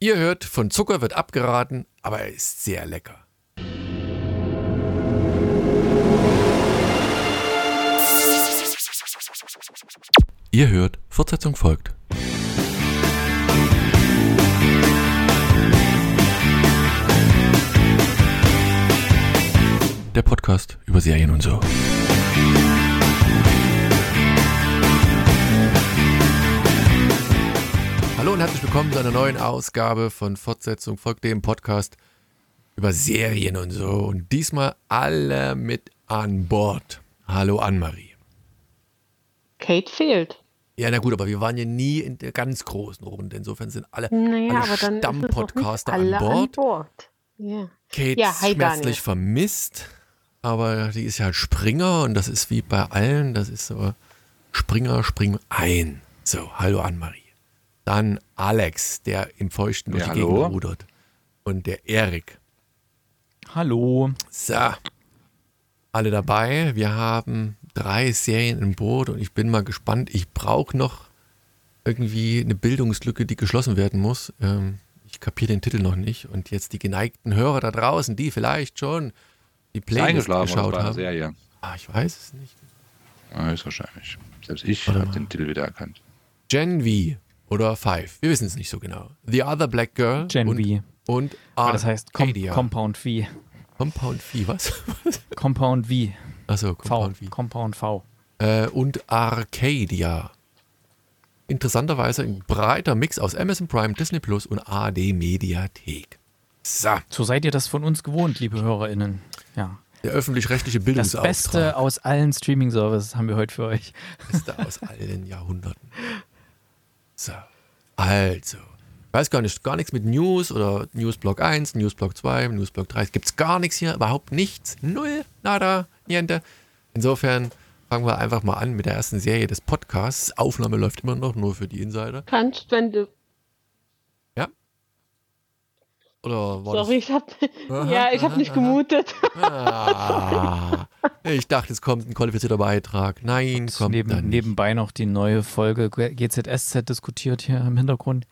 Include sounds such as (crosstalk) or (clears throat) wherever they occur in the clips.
Ihr hört, von Zucker wird abgeraten, aber er ist sehr lecker. Ihr hört, Fortsetzung folgt. Der Podcast über Serien und so. Hallo und herzlich willkommen zu einer neuen Ausgabe von Fortsetzung folgt dem Podcast über Serien und so. Und diesmal alle mit an Bord. Hallo Annemarie. Kate fehlt. Ja, na gut, aber wir waren ja nie in der ganz großen Runde. Insofern sind alle, Naja, alle Stammpodcaster an Bord. An Bord. Ja. Kate Ja, hi, schmerzlich Daniel. vermisst, aber die ist ja Springer und das ist wie bei allen, das ist so Springer, spring ein. So, hallo Annemarie. Dann Alex, der im Feuchten durch Ja, die hallo. Gegend rudert. Und der Erik. Hallo. So, alle dabei. Wir haben drei Serien im Boot und ich bin mal gespannt. Ich brauche noch irgendwie eine Bildungslücke, die geschlossen werden muss. Ähm, ich kapiere den Titel noch nicht. Und jetzt die geneigten Hörer da draußen, die vielleicht schon die Ist Playlist geschaut haben. Serie. Ah, ich weiß es nicht. Ja, höchstwahrscheinlich. Selbst ich habe den Titel wieder erkannt. Gen V oder Five. Wir wissen es nicht so genau. The Other Black Girl Gen und, V. und Aber das heißt Com Arcadia. Compound V. Compound V, was? (laughs) Compound V. Achso, V. Compound V. Compound V. äh, und Arcadia. Interessanterweise ein breiter Mix aus Amazon Prime, Disney Plus und ARD Mediathek. So, So seid ihr das von uns gewohnt, liebe HörerInnen. Ja. der öffentlich-rechtliche Das Bildungsauftrag. Beste aus allen Streaming-Services haben wir heute für euch. Beste aus allen Jahrhunderten. So, also. Weiß gar nicht, gar nichts mit News oder Newsblock 1, Newsblock 2, Newsblock 3. Gibt es gar nichts hier, überhaupt nichts. Null, nada, niente. Insofern fangen wir einfach mal an mit der ersten Serie des Podcasts. Aufnahme läuft immer noch, nur für die Insider. Kannst, wenn du. Oder war das Sorry, ich hab. Aha, ja, ich aha, hab nicht aha. gemutet. Ah, ich dachte, es kommt ein qualifizierter Beitrag. Nein, kommt Neben, dann nicht. nebenbei noch die neue Folge GZSZ diskutiert hier im Hintergrund.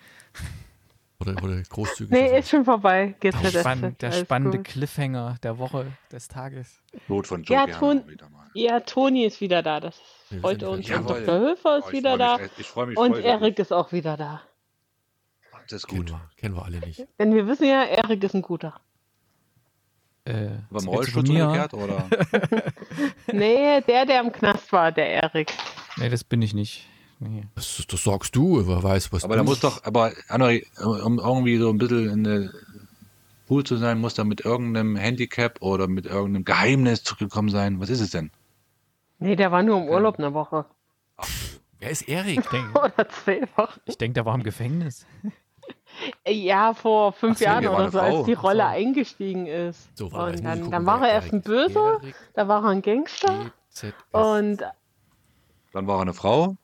Oder, oder großzügig. Nee, ist schon vorbei. Geht's Der, spann der spannende gut. Cliffhanger der Woche, des Tages. Lot von Ja, Joe Ton- wieder mal. Ja, Toni ist wieder da. Das freut uns. Und. Dr. Höfer ist Oh, ich wieder da. mich, Ich freue mich Und Erik ist auch wieder da. Das ist Kennen gut. wir, kennen wir alle nicht. Denn wir wissen ja, Erik ist ein guter. Äh, Beim Schizophrenia. Rollstuhl umgekehrt oder? (laughs) Nee, der, der im Knast war, der Erik. Nee, das bin ich nicht. Nee. Das, das sagst du, wer weiß, was aber da muss doch, aber Annemarie, um irgendwie so ein bisschen in der cool zu sein, muss da mit irgendeinem Handicap oder mit irgendeinem Geheimnis zurückgekommen sein. Was ist es denn? Nee, der war nur im Urlaub eine Woche. Wer ist Erik? (laughs) Ich denke, Oder zwei Wochen. ich denk, der war im Gefängnis. Ja, vor fünf Ach so, Jahren der war oder so, als die Rolle so. eingestiegen ist. So, muss und dann, dann war er erst ein. Böser, Erik da war er ein Gangster. GZS. Und Dann war er eine Frau.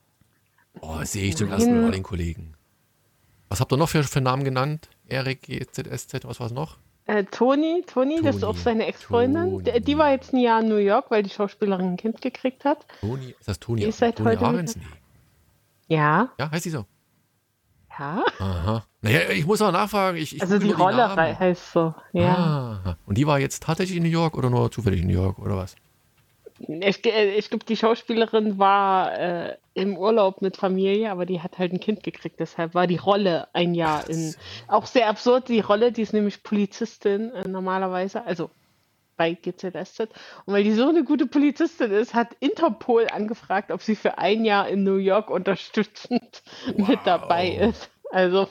Oh, sehe ich zum ersten. Mal den Kollegen. Was habt ihr noch für, für Namen genannt? Erik, GZSZ, was war es noch? äh, Toni, Toni, das ist auch seine Ex-Freundin. Die, die war jetzt ein Jahr in New York, weil die Schauspielerin ein Kind gekriegt hat. Toni, ist das Toni? Die ist seit Toni heute. Ja, Ja, heißt sie so? Ja. Aha. Naja, ich muss auch nachfragen. Ich, ich Also die Rolle heißt so. Ja. Ah, und die war jetzt tatsächlich in New York oder nur zufällig in New York oder was? Ich, äh, ich glaube, die Schauspielerin war äh, im Urlaub mit Familie, aber die hat halt ein Kind gekriegt. Deshalb war die Rolle ein Jahr in. Auch sehr absurd, die Rolle, die ist nämlich Polizistin äh, normalerweise, also bei GZSZ. Und weil die so eine gute Polizistin ist, hat Interpol angefragt, ob sie für ein Jahr in New York unterstützend (laughs) mit dabei ist. Also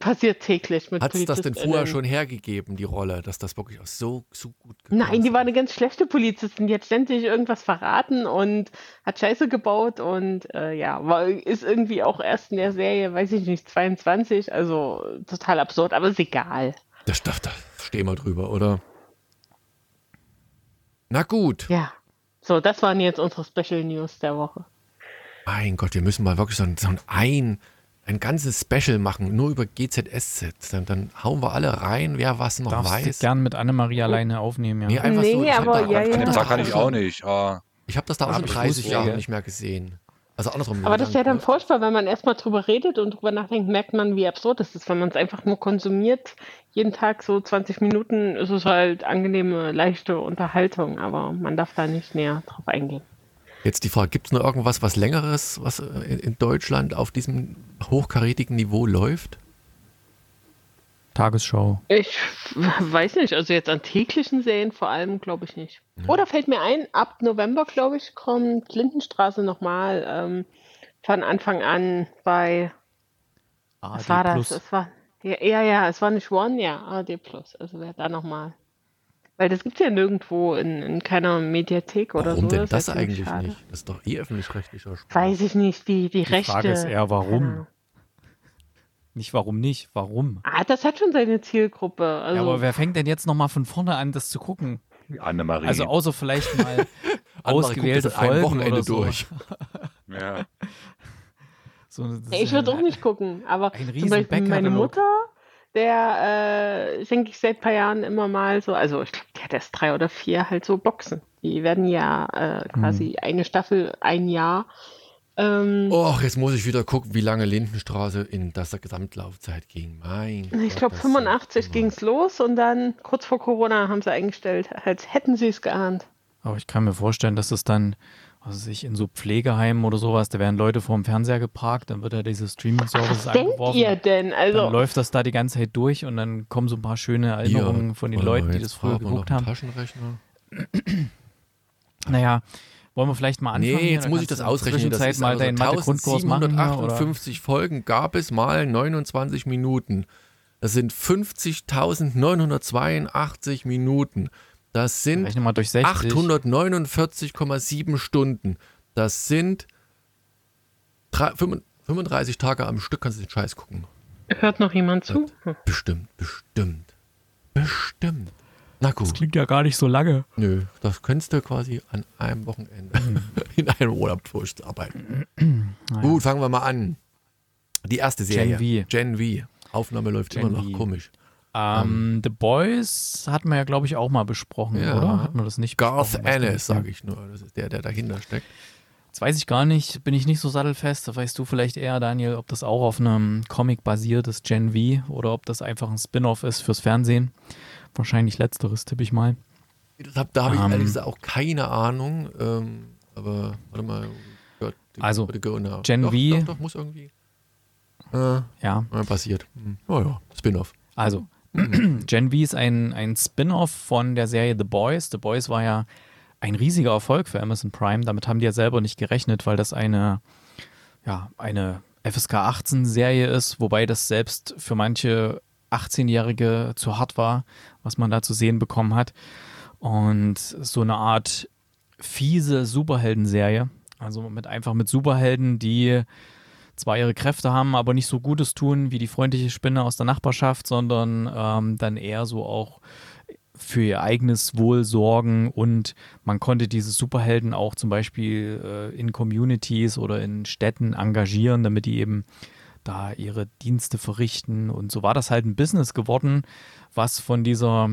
passiert täglich mit Hat es das denn vorher schon hergegeben, die Rolle, dass das wirklich auch so, so gut Nein, die war eine ganz schlechte Polizistin. Die hat ständig irgendwas verraten und hat Scheiße gebaut und äh, ja, war, ist irgendwie auch erst in der Serie, weiß ich nicht, 22, also total absurd, aber ist egal. Das, das, da stehen wir drüber, oder? Na gut. Ja. So, das waren jetzt unsere Special News der Woche. Mein Gott, wir müssen mal wirklich so ein, so ein, ein, ganzes Special machen, nur über GZSZ. Dann, dann hauen wir alle rein, wer was noch Darfst weiß. gern mit Annemarie alleine aufnehmen, ja. Nee, einfach Nee, so. Ich hab aber da- ja, ich ja. das Da auch kann ich schon- auch nicht. Ah, Ich habe das da auch schon ich 30 wusste, Jahre ja. nicht mehr gesehen. Also andersrum. Aber das ist ja lang- dann furchtbar, wenn man erstmal drüber redet und drüber nachdenkt, merkt man, wie absurd es ist. Wenn man es einfach nur konsumiert, jeden Tag so 20 Minuten, ist es halt angenehme, leichte Unterhaltung, aber man darf da nicht näher drauf eingehen. Jetzt die Frage, gibt es noch irgendwas, was längeres, was äh, in Deutschland auf diesem hochkarätigen Niveau läuft? Tagesschau. Ich (laughs) weiß nicht, also jetzt an täglichen Serien vor allem glaube ich nicht. Oder fällt mir ein, ab November, glaube ich, kommt Lindenstraße nochmal ähm, von Anfang an bei, was ARD war das? Plus. Es war, ja, ja, ja, es war nicht One, ja, ARD Plus, also wer da nochmal. Weil das gibt es ja nirgendwo in, in keiner Mediathek oder Warum so. denn ist ja das ziemlich eigentlich schade. nicht? Das ist doch eh öffentlich-rechtlicher Sport. Weiß ich nicht, die, die, Die Rechte. Frage ist eher, warum? keine Ahnung. Nicht warum nicht, warum? Ah, das hat schon seine Zielgruppe. Also, ja, aber wer fängt denn jetzt nochmal von vorne an, das zu gucken? Annemarie. Also außer vielleicht mal (laughs) ausgewählte Folgen Wochenende oder so. durch. (laughs) ja. so Ja, ich würde auch nicht gucken, aber ein zum Beispiel meine. Mutter, der äh, schenke ich seit ein paar Jahren immer mal so, also ich glaube, die hat erst drei oder vier halt so Boxen. Die werden ja äh, quasi eine Staffel ein Jahr. Ähm, Och, jetzt muss ich wieder gucken, wie lange Lindenstraße in der Gesamtlaufzeit ging. Mein ich glaube, das 85 sind- ging es los und dann kurz vor Corona haben sie eingestellt, als hätten sie es geahnt. Aber ich kann mir vorstellen, dass es dann, was weiß ich, in so Pflegeheimen oder sowas, da werden Leute vor dem Fernseher geparkt, dann wird da diese denkt angeworfen. ihr denn? Dann Also, läuft das da die ganze Zeit durch und dann kommen so ein paar schöne Erinnerungen von den Leuten, die das früher geguckt haben. Taschenrechner. (clears throat) Naja, wollen wir vielleicht mal anfangen? Nee, jetzt Dann muss ich das ausrechnen. Das ist mal also deinen Mathe-Grundkurs machen. hier, oder? 1758 Folgen gab es mal 29 Minuten. Das sind 50.982 Minuten. Das sind Rechne mal durch 60. 849,7 Stunden. Das sind drei- 35 Tage am Stück. Kannst du den Scheiß gucken. hört noch jemand zu? Bestimmt, bestimmt. Bestimmt. Na Das gut. klingt ja gar nicht so lange. Nö, das könntest du quasi an einem Wochenende Mhm. (laughs) in einem Urlaub durcharbeiten. (clears throat) Gut, fangen wir mal an. Die erste Serie. Gen V. Gen V. Aufnahme läuft Gen immer noch V. komisch. Ähm, The Boys hatten wir ja, glaube ich, auch mal besprochen, Ja. oder? Hatten wir das nicht Garth Ennis, mehr. sage ich nur. Das ist der, der dahinter steckt. Das weiß ich gar nicht, bin ich nicht so sattelfest. Da weißt du vielleicht eher, Daniel, ob das auch auf einem Comic basiert ist, Gen V, oder ob das einfach ein Spin-off ist fürs Fernsehen. Wahrscheinlich letzteres, tippe ich mal. Das hab, da habe ich Ähm. ehrlich gesagt auch keine Ahnung. Ähm, aber warte mal. Die- Also, Go Now. Gen doch, V. Doch, doch, muss irgendwie. Äh, Ja, passiert. Oh ja, Spin-off. also (clears throat) Gen V ist ein, ein Spin-off von der Serie The Boys. The Boys war ja ein riesiger Erfolg für Amazon Prime. Damit haben die ja selber nicht gerechnet, weil das eine, ja, eine FSK 18 Serie ist, wobei das selbst für manche 18-Jährige zu hart war, was man da zu sehen bekommen hat. Und so eine Art fiese Superhelden-Serie. Also mit einfach mit Superhelden, die zwar ihre Kräfte haben, aber nicht so Gutes tun wie die freundliche Spinne aus der Nachbarschaft, sondern ähm, dann eher so auch für ihr eigenes Wohl sorgen und man konnte diese Superhelden auch zum Beispiel äh, in Communities oder in Städten engagieren, damit die eben da ihre Dienste verrichten und so war das halt ein Business geworden, was von dieser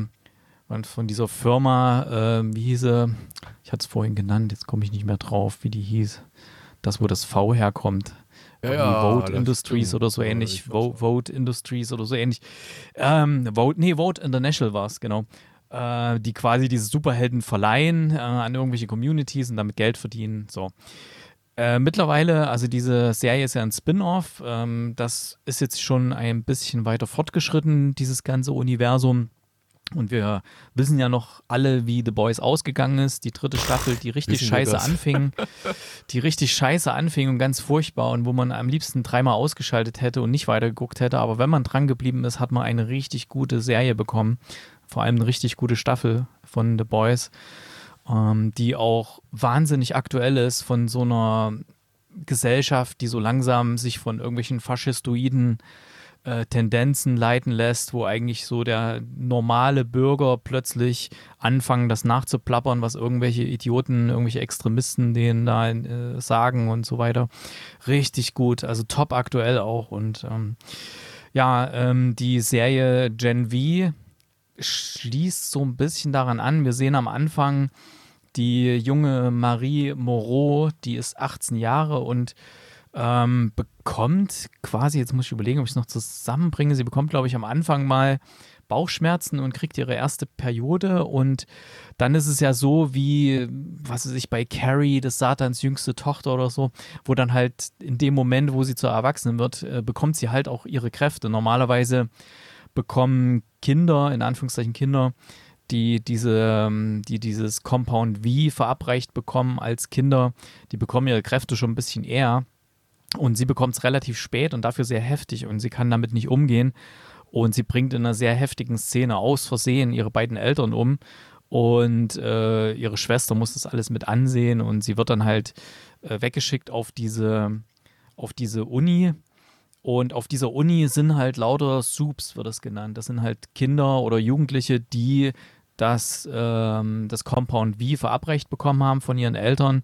von dieser Firma, äh, wie hieß sie, ich hatte es vorhin genannt, jetzt komme ich nicht mehr drauf, wie die hieß, das wo das V herkommt. Ja, ja, Vote Industries oder so Ja, ähnlich. auch. Vote Industries oder so ähnlich. Ähm, Vote, nee, Vote International war es, genau. Äh, die quasi diese Superhelden verleihen äh, an irgendwelche Communities und damit Geld verdienen. So. Äh, mittlerweile, also diese Serie ist ja ein Spin-off. Ähm, das ist jetzt schon ein bisschen weiter fortgeschritten, dieses ganze Universum. Und wir wissen ja noch alle, wie The Boys ausgegangen ist. Die dritte Staffel, die richtig Wissen scheiße anfing. (laughs) Die richtig scheiße anfing und ganz furchtbar und wo man am liebsten dreimal ausgeschaltet hätte und nicht weitergeguckt hätte. Aber wenn man dran geblieben ist, hat man eine richtig gute Serie bekommen. Vor allem eine richtig gute Staffel von The Boys, ähm, die auch wahnsinnig aktuell ist von so einer Gesellschaft, die so langsam sich von irgendwelchen faschistoiden äh, Tendenzen leiten lässt, wo eigentlich so der normale Bürger plötzlich anfangen, das nachzuplappern, was irgendwelche Idioten, irgendwelche Extremisten denen da äh, sagen und so weiter. Richtig gut, also top aktuell auch. Und ähm, ja, ähm, die Serie Gen V schließt so ein bisschen daran an. Wir sehen am Anfang die junge Marie Moreau, die ist 18 Jahre und ähm, bekommt quasi, jetzt muss ich überlegen, ob ich es noch zusammenbringe, sie bekommt, glaube ich, am Anfang mal Bauchschmerzen und kriegt ihre erste Periode und dann ist es ja so wie, was weiß ich, bei Carrie, das Satans jüngste Tochter oder so, wo dann halt in dem Moment, wo sie zur Erwachsenen wird, äh, bekommt sie halt auch ihre Kräfte. Normalerweise bekommen Kinder, in Anführungszeichen Kinder, die diese, ähm, die dieses Compound V verabreicht bekommen als Kinder, die bekommen ihre Kräfte schon ein bisschen eher. Und sie bekommt es relativ spät und dafür sehr heftig und sie kann damit nicht umgehen. Und sie bringt in einer sehr heftigen Szene aus Versehen ihre beiden Eltern um. Und äh, ihre Schwester muss das alles mit ansehen und sie wird dann halt äh, weggeschickt auf diese, auf diese Uni. Und auf dieser Uni sind halt lauter Soups, wird das genannt. Das sind halt Kinder oder Jugendliche, die das, ähm, das Compound V verabreicht bekommen haben von ihren Eltern.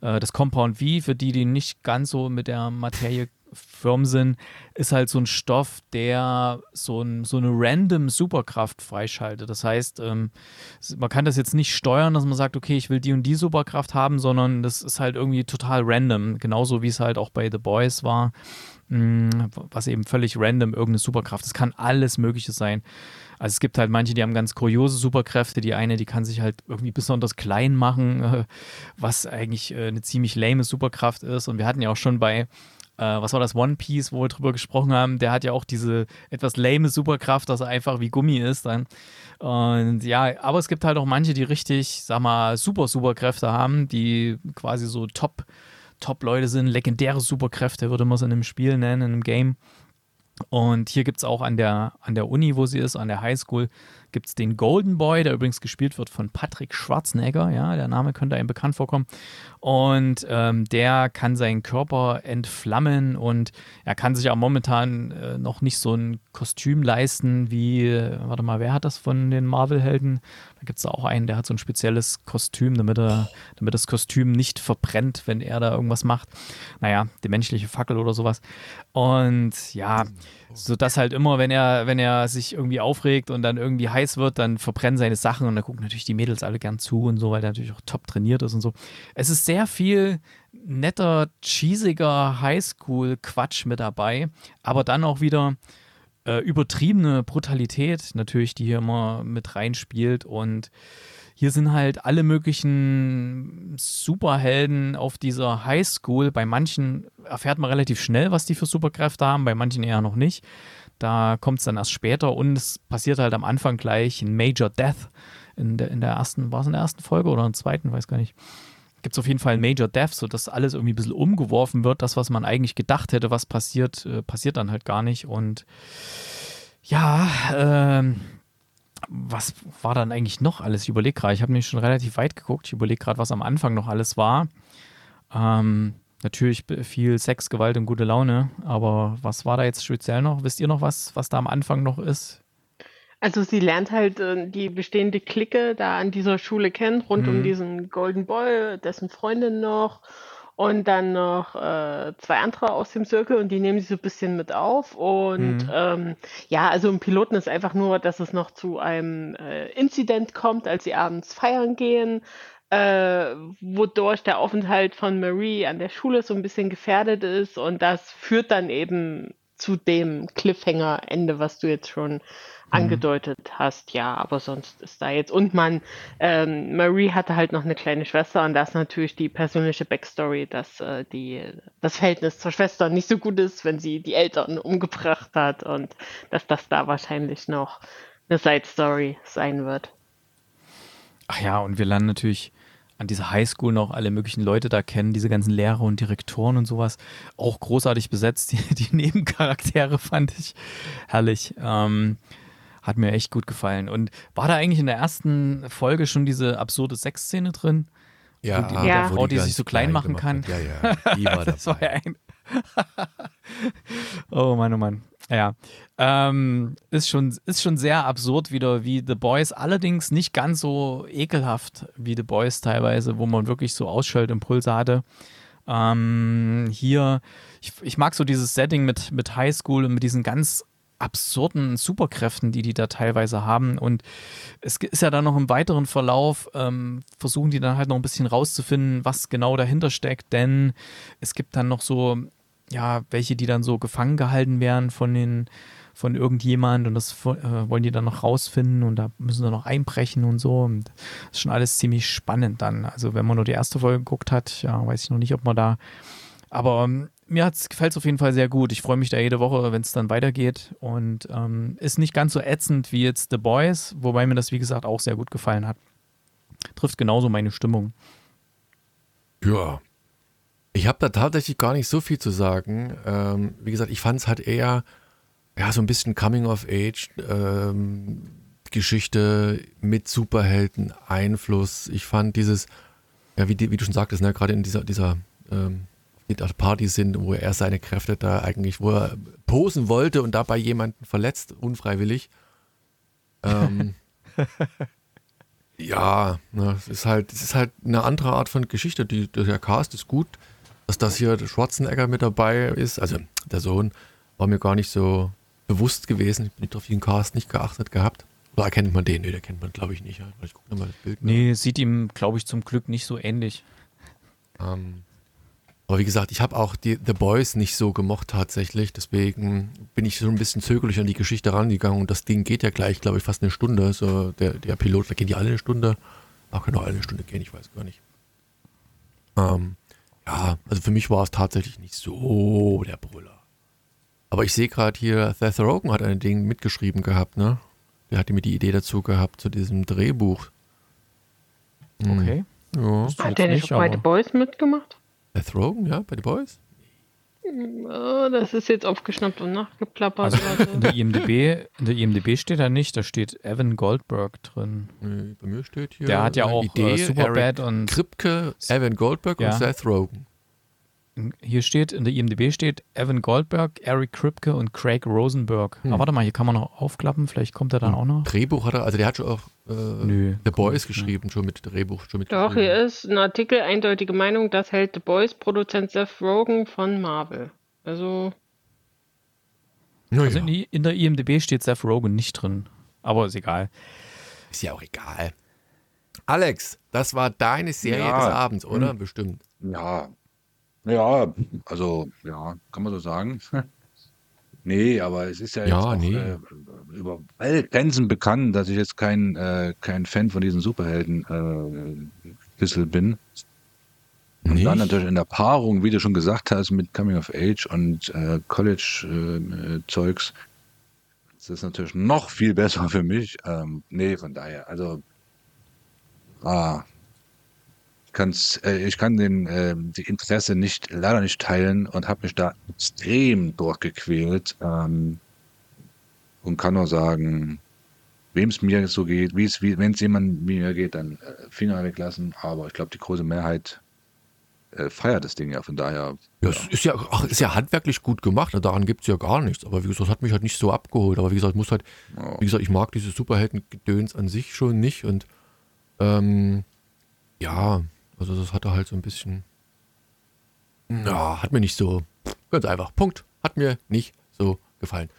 Äh, das Compound V, für die, die nicht ganz so mit der Materie firm sind, ist halt so ein Stoff, der so, ein, so eine random Superkraft freischaltet. Das heißt, ähm, man kann das jetzt nicht steuern, dass man sagt, okay, ich will die und die Superkraft haben, sondern das ist halt irgendwie total random. Genauso wie es halt auch bei The Boys war, mh, mm, was eben völlig random irgendeine Superkraft. Das kann alles Mögliche sein. Also es gibt halt manche, die haben ganz kuriose Superkräfte. Die eine, die kann sich halt irgendwie besonders klein machen, (laughs) äh, was eigentlich äh, eine ziemlich lame Superkraft ist. Und wir hatten ja auch schon bei äh, was war das, One Piece, wo wir drüber gesprochen haben, der hat ja auch diese etwas lame Superkraft, dass er einfach wie Gummi ist dann. Und ja, aber es gibt halt auch manche, die richtig, sag mal, super Superkräfte haben, die quasi so Top, Top-Leute sind, legendäre Superkräfte, würde man es in einem Spiel nennen, in einem Game. Und hier gibt es auch an der, an der Uni, wo sie ist, an der Highschool, gibt es den Golden Boy, der übrigens gespielt wird von Patrick Schwarzenegger. Ja, der Name könnte einem bekannt vorkommen. Und ähm, der kann seinen Körper entflammen und er kann sich auch momentan äh, noch nicht so ein Kostüm leisten wie, äh, warte mal, wer hat das von den Marvel-Helden? Da gibt es auch einen, der hat so ein spezielles Kostüm, damit, er, damit das Kostüm nicht verbrennt, wenn er da irgendwas macht. Naja, die menschliche Fackel oder sowas. Und ja, so dass halt immer, wenn er, wenn er sich irgendwie aufregt und dann irgendwie heiß wird, dann verbrennen seine Sachen und da gucken natürlich die Mädels alle gern zu und so, weil der natürlich auch top trainiert ist und so. Es ist sehr viel netter, cheesiger Highschool-Quatsch mit dabei, aber dann auch wieder äh, übertriebene Brutalität natürlich, die hier immer mit reinspielt und hier sind halt alle möglichen Superhelden auf dieser Highschool. Bei manchen erfährt man relativ schnell, was die für Superkräfte haben, bei manchen eher noch nicht. Da kommt es dann erst später und es passiert halt am Anfang gleich ein Major Death. In der, in der ersten, war es in der ersten Folge oder in der zweiten, weiß gar nicht. Gibt es auf jeden Fall ein Major Death, sodass alles irgendwie ein bisschen umgeworfen wird. Das, was man eigentlich gedacht hätte, was passiert, äh, passiert dann halt gar nicht. Und ja, ähm, was war dann eigentlich noch alles? Ich überlege gerade, ich habe nämlich schon relativ weit geguckt. Ich überlege gerade, was am Anfang noch alles war. Ähm, natürlich viel Sex, Gewalt und gute Laune, aber was war da jetzt speziell noch? Wisst ihr noch was, was da am Anfang noch ist? Also sie lernt halt äh, die bestehende Clique da an dieser Schule kennen, rund um mhm. diesen Golden Boy, dessen Freundin noch und dann noch äh, zwei andere aus dem Circle und die nehmen sie so ein bisschen mit auf. Und mhm. ähm, ja, also im Piloten ist einfach nur, dass es noch zu einem äh, Inzident kommt, als sie abends feiern gehen, äh, wodurch der Aufenthalt von Marie an der Schule so ein bisschen gefährdet ist. Und das führt dann eben zu dem Cliffhanger-Ende, was du jetzt schon. Angedeutet hast, ja, aber sonst ist da jetzt. Und man, ähm, Marie hatte halt noch eine kleine Schwester und das ist natürlich die persönliche Backstory, dass äh, die, das Verhältnis zur Schwester nicht so gut ist, wenn sie die Eltern umgebracht hat und dass das da wahrscheinlich noch eine Side Story sein wird. Ach ja, und wir lernen natürlich an dieser Highschool noch alle möglichen Leute da kennen, diese ganzen Lehrer und Direktoren und sowas. Auch großartig besetzt. (laughs) Die, die Nebencharaktere fand ich herrlich. Ähm, hat mir echt gut gefallen. Und war da eigentlich in der ersten Folge schon diese absurde Sexszene drin? Ja, die, ja. Frau, die, die sich so klein, machen kann. Ja, ja, die war (laughs) das dabei. War ein (laughs) oh Mann, oh Mann. Ja, ähm, ist, schon, ist schon sehr absurd wieder wie The Boys, allerdings nicht ganz so ekelhaft wie The Boys teilweise, wo man wirklich so Ausschaltimpulse hatte. Ähm, hier, ich, ich mag so dieses Setting mit, mit Highschool und mit diesen ganz absurden Superkräften, die die da teilweise haben. Und es ist ja dann noch im weiteren Verlauf, ähm, versuchen die dann halt noch ein bisschen rauszufinden, was genau dahinter steckt, denn es gibt dann noch so, ja, welche, die dann so gefangen gehalten werden von den von irgendjemand und das äh, wollen die dann noch rausfinden und da müssen sie noch einbrechen und so. Und das ist schon alles ziemlich spannend dann. Also wenn man nur die erste Folge geguckt hat, ja, weiß ich noch nicht, ob man da. Aber ähm, mir gefällt es auf jeden Fall sehr gut. Ich freue mich da jede Woche, wenn es dann weitergeht. Und ähm, ist nicht ganz so ätzend wie jetzt The Boys, wobei mir das, wie gesagt, auch sehr gut gefallen hat. Trifft genauso meine Stimmung. Ja. Ich habe da tatsächlich gar nicht so viel zu sagen. Ähm, wie gesagt, ich fand es halt eher ja, so ein bisschen Coming of Age, ähm, Geschichte mit Superhelden, Einfluss. Ich fand dieses, ja, wie, wie du schon sagtest, ne, gerade in dieser, dieser ähm, Party sind, wo er seine Kräfte da eigentlich, wo er posen wollte und dabei jemanden verletzt, unfreiwillig. Ähm, (laughs) ja, ne, es ist halt, es ist halt eine andere Art von Geschichte. Die, der Cast ist gut, dass das hier Schwarzenegger mit dabei ist, also der Sohn, war mir gar nicht so bewusst gewesen. Ich bin nicht auf den Cast nicht geachtet gehabt. Oder erkennt man den? Nee, der kennt man, glaube ich, nicht. Ich gucke mal das Bild. Nee, sieht ihm, glaube ich, zum Glück nicht so ähnlich. Ähm, aber wie gesagt, ich habe auch die The Boys nicht so gemocht tatsächlich. Deswegen bin ich so ein bisschen zögerlich an die Geschichte rangegangen. Und das Ding geht ja gleich, glaube ich, fast eine Stunde. So der, der Pilot, da gehen die alle eine Stunde. Ach, können auch alle eine Stunde gehen, ich weiß gar nicht. Ähm, ja, also für mich war es tatsächlich nicht so der Brüller. Aber ich sehe gerade hier, Seth Rogen hat ein Ding mitgeschrieben gehabt, ne? Der hatte mir die Idee dazu gehabt, zu diesem Drehbuch. Hm. Okay. Ja. Hat der nicht, bei The Boys mitgemacht? Seth Rogen, ja, bei The Boys? Oh, das ist jetzt aufgeschnappt und nachgeplappert. Also in, der IMDb, in der IMDb steht da nicht, da steht Evan Goldberg drin. Nee, bei mir steht hier. Der hat ja auch Idee, äh, Superbad und. Kripke, Evan Goldberg ja. und Seth Rogen. Hier steht, in der IMDB steht Evan Goldberg, Eric Kripke und Craig Rosenberg. Hm. Aber warte mal, hier kann man noch aufklappen, vielleicht kommt er dann hm. auch noch. Drehbuch hat er, also der hat schon auch äh, Nö, The Boys geschrieben, schon mit Drehbuch. Schon mit Doch, hier ist ein Artikel, eindeutige Meinung, das hält The Boys Produzent Seth Rogen von Marvel. Also. Naja. Also in, die, in der IMDB steht Seth Rogen nicht drin. Aber ist egal. Ist ja auch egal. Alex, das war deine Serie ja. des Abends, oder? Hm. Bestimmt. Ja, ja, also, ja, kann man so sagen. (laughs) nee, aber es ist ja, ja jetzt auch, nee. äh, über Grenzen bekannt, dass ich jetzt kein, äh, kein Fan von diesen Superhelden äh, bin. Und Nicht? dann natürlich in der Paarung, wie du schon gesagt hast, mit Coming of Age und äh, College-Zeugs, äh, das ist natürlich noch viel besser für mich. Ähm, nee, von daher, also, ah, kann's, äh, ich kann den, äh, die Interesse nicht, leider nicht teilen und habe mich da extrem durchgequält ähm, und kann nur sagen, wem es mir so geht, wie es, wie, wenn es jemand mir geht, dann äh, Finger weglassen. Aber ich glaube, die große Mehrheit äh, feiert das Ding ja, von daher. Ja, es ist ja, ach, ist ja handwerklich gut gemacht, daran gibt es ja gar nichts. Aber wie gesagt, hat mich halt nicht so abgeholt. Aber wie gesagt, ich muss halt, oh. wie gesagt, ich mag diese Superhelden-Gedöns an sich schon nicht und ähm, ja, also das hatte halt so ein bisschen, ja, hat mir nicht so, ganz einfach, Punkt, hat mir nicht so gefallen.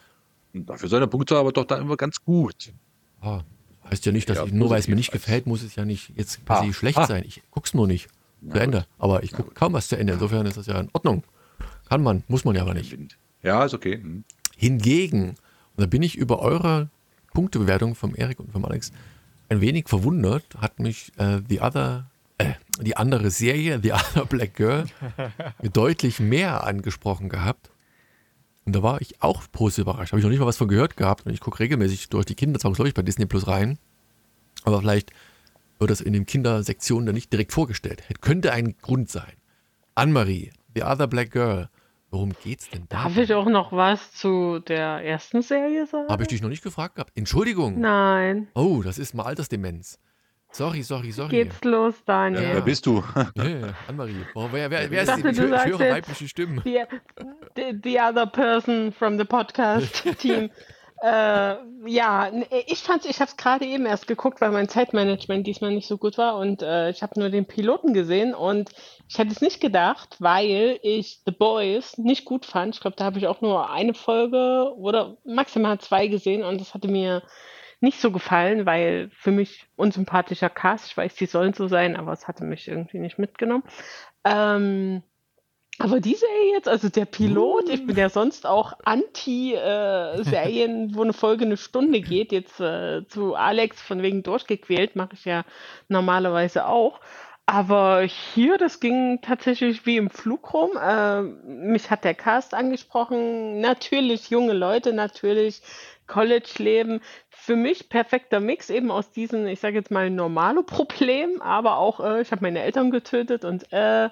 Dafür seine Punkte aber doch dann immer ganz gut. Ah, heißt ja nicht, dass ja, ich, nur weil es mir nicht gefällt, muss es ja nicht jetzt per ah, schlecht ah. sein. Ich guck's nur nicht zu ja, Ende. Aber ich gucke kaum was zu Ende. Insofern ist das ja in Ordnung. Kann man, muss man ja aber nicht. Ja, ist okay. Hm. Hingegen, und da bin ich über eure Punktebewertung vom Erik und vom Alex ein wenig verwundert, hat mich äh, The Other äh, die andere Serie, The Other Black Girl, (laughs) deutlich mehr angesprochen gehabt. Und da war ich auch positiv überrascht. Habe ich noch nicht mal was von gehört gehabt. Und ich gucke regelmäßig durch die Kindersongs, glaube ich, bei Disney Plus rein. Aber vielleicht wird das in den Kindersektionen dann nicht direkt vorgestellt. Könnte ein Grund sein. Anne-Marie, The Other Black Girl. Worum geht's denn da? Darf ich auch noch was zu der ersten Serie sagen? Habe ich dich noch nicht gefragt gehabt. Entschuldigung. Nein. Oh, das ist mal Altersdemenz. Sorry, sorry, sorry. Geht's los, Daniel? Ja. Wer bist du? (laughs) Nee, Anne-Marie. Oh, wer, wer, wer ist dachte, die? Ich, ich höre weibliche Stimmen. The, the, the, other person from the podcast (laughs) team. Äh, ja, ich fand's, ich habe es gerade eben erst geguckt, weil mein Zeitmanagement diesmal nicht so gut war und äh, ich habe nur den Piloten gesehen und ich hätte es nicht gedacht, weil ich The Boys nicht gut fand. Ich glaube, da habe ich auch nur eine Folge oder maximal zwei gesehen und das hatte mir nicht so gefallen, weil für mich unsympathischer Cast, ich weiß, die sollen so sein, aber es hatte mich irgendwie nicht mitgenommen. Ähm, aber die Serie jetzt, also der Pilot, ich bin ja sonst auch anti-Serien, äh, wo eine Folge eine Stunde geht. Jetzt äh, zu Alex von wegen durchgequält, mache ich ja normalerweise auch. Aber hier, das ging tatsächlich wie im Flug rum. Äh, mich hat der Cast angesprochen. Natürlich junge Leute, natürlich College-Leben. Für mich perfekter Mix eben aus diesen, ich sage jetzt mal, normale Problemen, aber auch, äh, ich habe meine Eltern getötet und äh,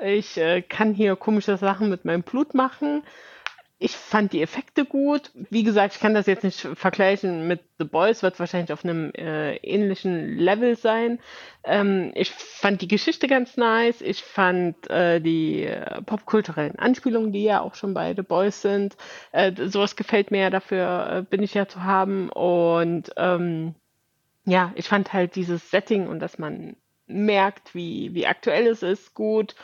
ich äh, kann hier komische Sachen mit meinem Blut machen ich fand die Effekte gut. Wie gesagt, ich kann das jetzt nicht vergleichen mit The Boys, wird wahrscheinlich auf einem äh, ähnlichen Level sein. Ähm, ich fand die Geschichte ganz nice. Ich fand äh, die äh, popkulturellen Anspielungen, die ja auch schon bei The Boys sind. Äh, sowas gefällt mir ja, dafür äh, bin ich ja zu haben. Und ähm, ja, ich fand halt dieses Setting und dass man merkt, wie, wie aktuell es ist, gut.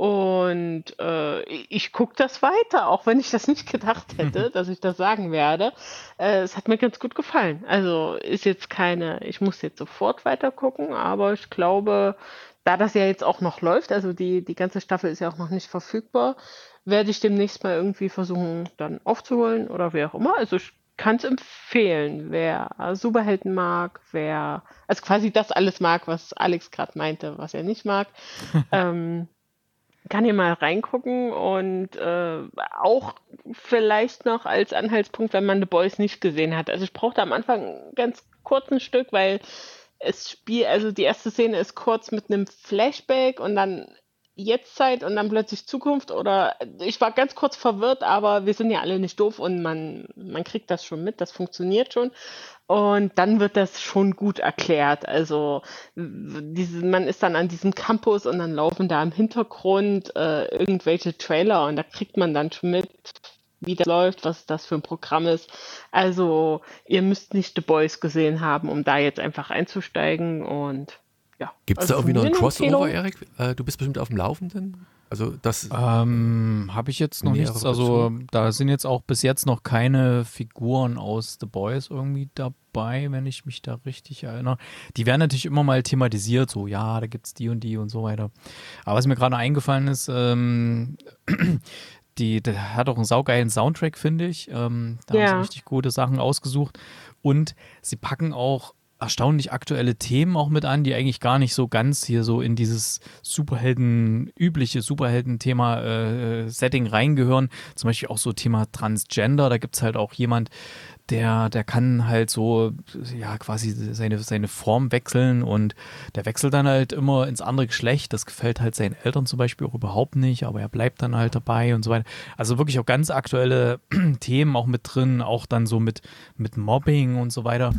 Und äh, ich gucke das weiter, auch wenn ich das nicht gedacht (laughs) hätte, dass ich das sagen werde. Äh, es hat mir ganz gut gefallen. Also ist jetzt keine, ich muss jetzt sofort weiter gucken, aber ich glaube, da das ja jetzt auch noch läuft, also die, die ganze Staffel ist ja auch noch nicht verfügbar, werde ich demnächst mal irgendwie versuchen, dann aufzuholen oder wie auch immer. Also ich kann es empfehlen, wer Superhelden mag, wer, also quasi das alles mag, was Alex gerade meinte, was er nicht mag. (laughs) ähm, kann hier mal reingucken und äh, auch vielleicht noch als Anhaltspunkt, wenn man The Boys nicht gesehen hat. Also ich brauchte am Anfang ein ganz kurzes Stück, weil es spielt, also die erste Szene ist kurz mit einem Flashback und dann Jetztzeit und dann plötzlich Zukunft oder ich war ganz kurz verwirrt, aber wir sind ja alle nicht doof und man, man kriegt das schon mit, das funktioniert schon. Und dann wird das schon gut erklärt. Also diese, man ist dann an diesem Campus und dann laufen da im Hintergrund äh, irgendwelche Trailer und da kriegt man dann schon mit, wie das läuft, was das für ein Programm ist. Also ihr müsst nicht The Boys gesehen haben, um da jetzt einfach einzusteigen und ja. Gibt es also da irgendwie noch ein Crossover, Erik? Äh, du bist bestimmt auf dem Laufenden? Also das ähm, habe ich jetzt noch nichts. Also da sind jetzt auch bis jetzt noch keine Figuren aus The Boys irgendwie dabei, wenn ich mich da richtig erinnere. Die werden natürlich immer mal thematisiert, so ja, da gibt es die und die und so weiter. Aber was mir gerade eingefallen ist, ähm, (clears throat) die, der hat auch einen saugeilen Soundtrack, finde ich. Ähm, da ja. haben sie richtig gute Sachen ausgesucht. Und sie packen auch erstaunlich aktuelle Themen auch mit an, die eigentlich gar nicht so ganz hier so in dieses Superhelden, übliche Superhelden-Thema-Setting äh, reingehören. Zum Beispiel auch so Thema Transgender. Da gibt es halt auch jemand, der, der kann halt so, ja, quasi seine, seine Form wechseln und der wechselt dann halt immer ins andere Geschlecht. Das gefällt halt seinen Eltern zum Beispiel auch überhaupt nicht, aber er bleibt dann halt dabei und so weiter. Also wirklich auch ganz aktuelle (clears throat) Themen auch mit drin, auch dann so mit, mit Mobbing und so weiter.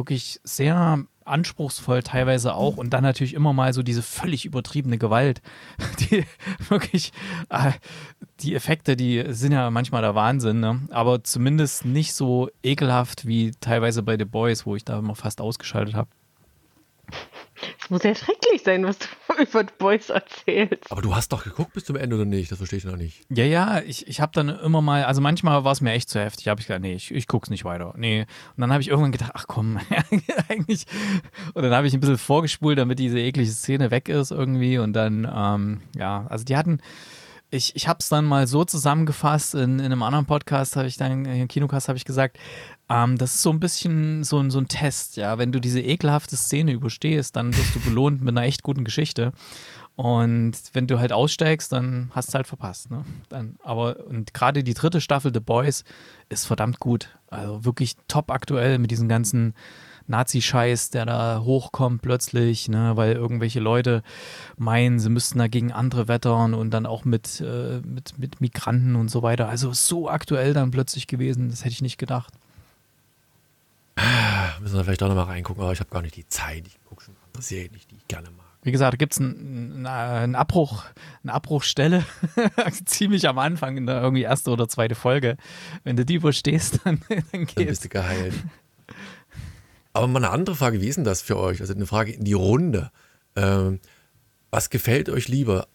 Wirklich sehr anspruchsvoll teilweise auch und dann natürlich immer mal so diese völlig übertriebene Gewalt, (laughs) die wirklich, äh, die Effekte, die sind ja manchmal der Wahnsinn, ne? aber zumindest nicht so ekelhaft wie teilweise bei The Boys, wo ich da immer fast ausgeschaltet habe. Es muss ja schrecklich sein, was du (laughs) über The Boys erzählst. Aber du hast doch geguckt bis zum Ende oder nicht? Das verstehe ich noch nicht. Ja, ja, ich, ich habe dann immer mal, also manchmal war es mir echt zu heftig. habe ich gesagt, nee, ich, ich guck's nicht weiter. Nee. Und dann habe ich irgendwann gedacht, ach komm, (laughs) eigentlich. Und dann habe ich ein bisschen vorgespult, damit diese eklige Szene weg ist irgendwie. Und dann, ähm, ja, also die hatten ich, ich habe es dann mal so zusammengefasst, in, in einem anderen Podcast habe ich dann, in Kinocast habe ich gesagt, ähm, das ist so ein bisschen so, so ein Test, ja. Wenn du diese ekelhafte Szene überstehst, dann wirst du belohnt mit einer echt guten Geschichte. Und wenn du halt aussteigst, dann hast du halt verpasst. Ne? Dann, aber und gerade die dritte Staffel The Boys ist verdammt gut. Also wirklich top aktuell mit diesen ganzen Nazi-Scheiß, der da hochkommt plötzlich, ne, weil irgendwelche Leute meinen, sie müssten dagegen andere wettern und dann auch mit, äh, mit, mit Migranten und so weiter. Also so aktuell dann plötzlich gewesen, das hätte ich nicht gedacht. Müssen wir vielleicht doch nochmal reingucken, aber ich habe gar nicht die Zeit. Ich gucke schon andere Serien, die ich gerne mag. Wie gesagt, da gibt es einen, einen Abbruch, eine Abbruchstelle, (laughs) ziemlich am Anfang in der irgendwie erste oder zweite Folge. Wenn du die überstehst, dann, dann geht's. Dann bist du geheilt. Aber mal eine andere Frage, wie ist denn das für euch? Also eine Frage in die Runde. Ähm, was gefällt euch lieber?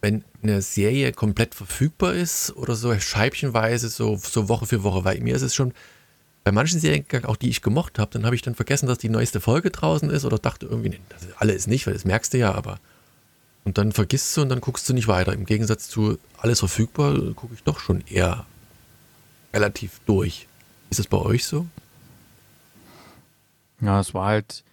Wenn eine Serie komplett verfügbar ist oder so scheibchenweise, so, so Woche für Woche? Weil mir ist es schon bei manchen Serien, auch die ich gemocht habe, dann habe ich dann vergessen, dass die neueste Folge draußen ist oder dachte irgendwie, nee, das alle ist nicht, weil das merkst du ja, aber. Und dann vergisst du und dann guckst du nicht weiter. Im Gegensatz zu alles verfügbar, gucke ich doch schon eher relativ durch. Ist das bei euch so? Ja, es war halt,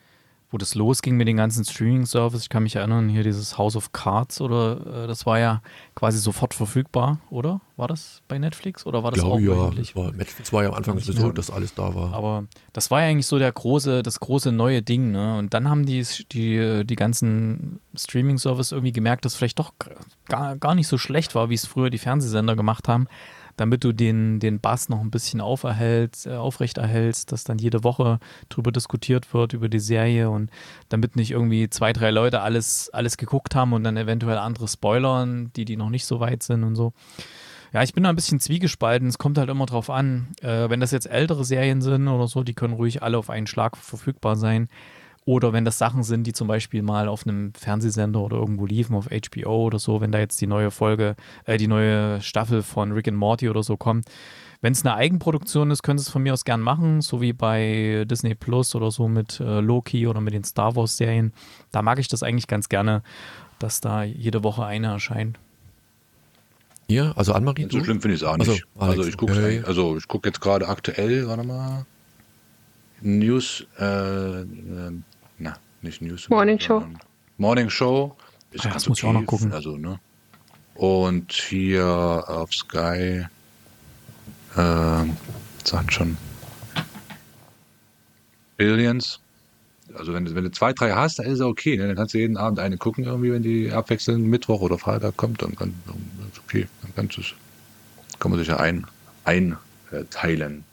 wo das losging mit den ganzen Streaming-Services. Ich kann mich erinnern, hier dieses House of Cards oder äh, das war ja quasi sofort verfügbar, oder? War das bei Netflix oder war das Glaube auch ja, wöchentlich? war, Netflix war ja am Anfang so, dass alles da war. Aber das war ja eigentlich so der große, das große neue Ding, ne? Und dann haben die, die, die ganzen Streaming-Services irgendwie gemerkt, dass es vielleicht doch gar, gar nicht so schlecht war, wie es früher die Fernsehsender gemacht haben damit du den, den Bass noch ein bisschen auferhältst, äh, aufrechterhältst, dass dann jede Woche drüber diskutiert wird, über die Serie und damit nicht irgendwie zwei, drei Leute alles, alles geguckt haben und dann eventuell andere spoilern, die, die noch nicht so weit sind und so. Ja, ich bin da ein bisschen zwiegespalten. Es kommt halt immer drauf an. Äh, wenn das jetzt ältere Serien sind oder so, die können ruhig alle auf einen Schlag verfügbar sein. Oder wenn das Sachen sind, die zum Beispiel mal auf einem Fernsehsender oder irgendwo liefen, auf HBO oder so, wenn da jetzt die neue Folge, äh, die neue Staffel von Rick and Morty oder so kommt. Wenn es eine Eigenproduktion ist, können sie es von mir aus gern machen, so wie bei Disney Plus oder so mit äh, Loki oder mit den Star Wars Serien. Da mag ich das eigentlich ganz gerne, dass da jede Woche eine erscheint. Hier, also Anmarie? So schlimm finde ich es auch nicht. Also, also ich gucke okay. also guck jetzt gerade aktuell, warte mal. News, äh, na, nicht News. Morning Show. Morning Show ist ah, das muss okay, ich auch noch gucken. Also, ne? Und hier auf Sky, äh, sagt schon Billions. Also wenn du, wenn du zwei, drei hast, dann ist es okay. Ne? Dann kannst du jeden Abend eine gucken, irgendwie, wenn die abwechselnd Mittwoch oder Freitag kommt, dann, kann, dann ist okay. Dann kannst du es, kann man sich ja ein, einteilen.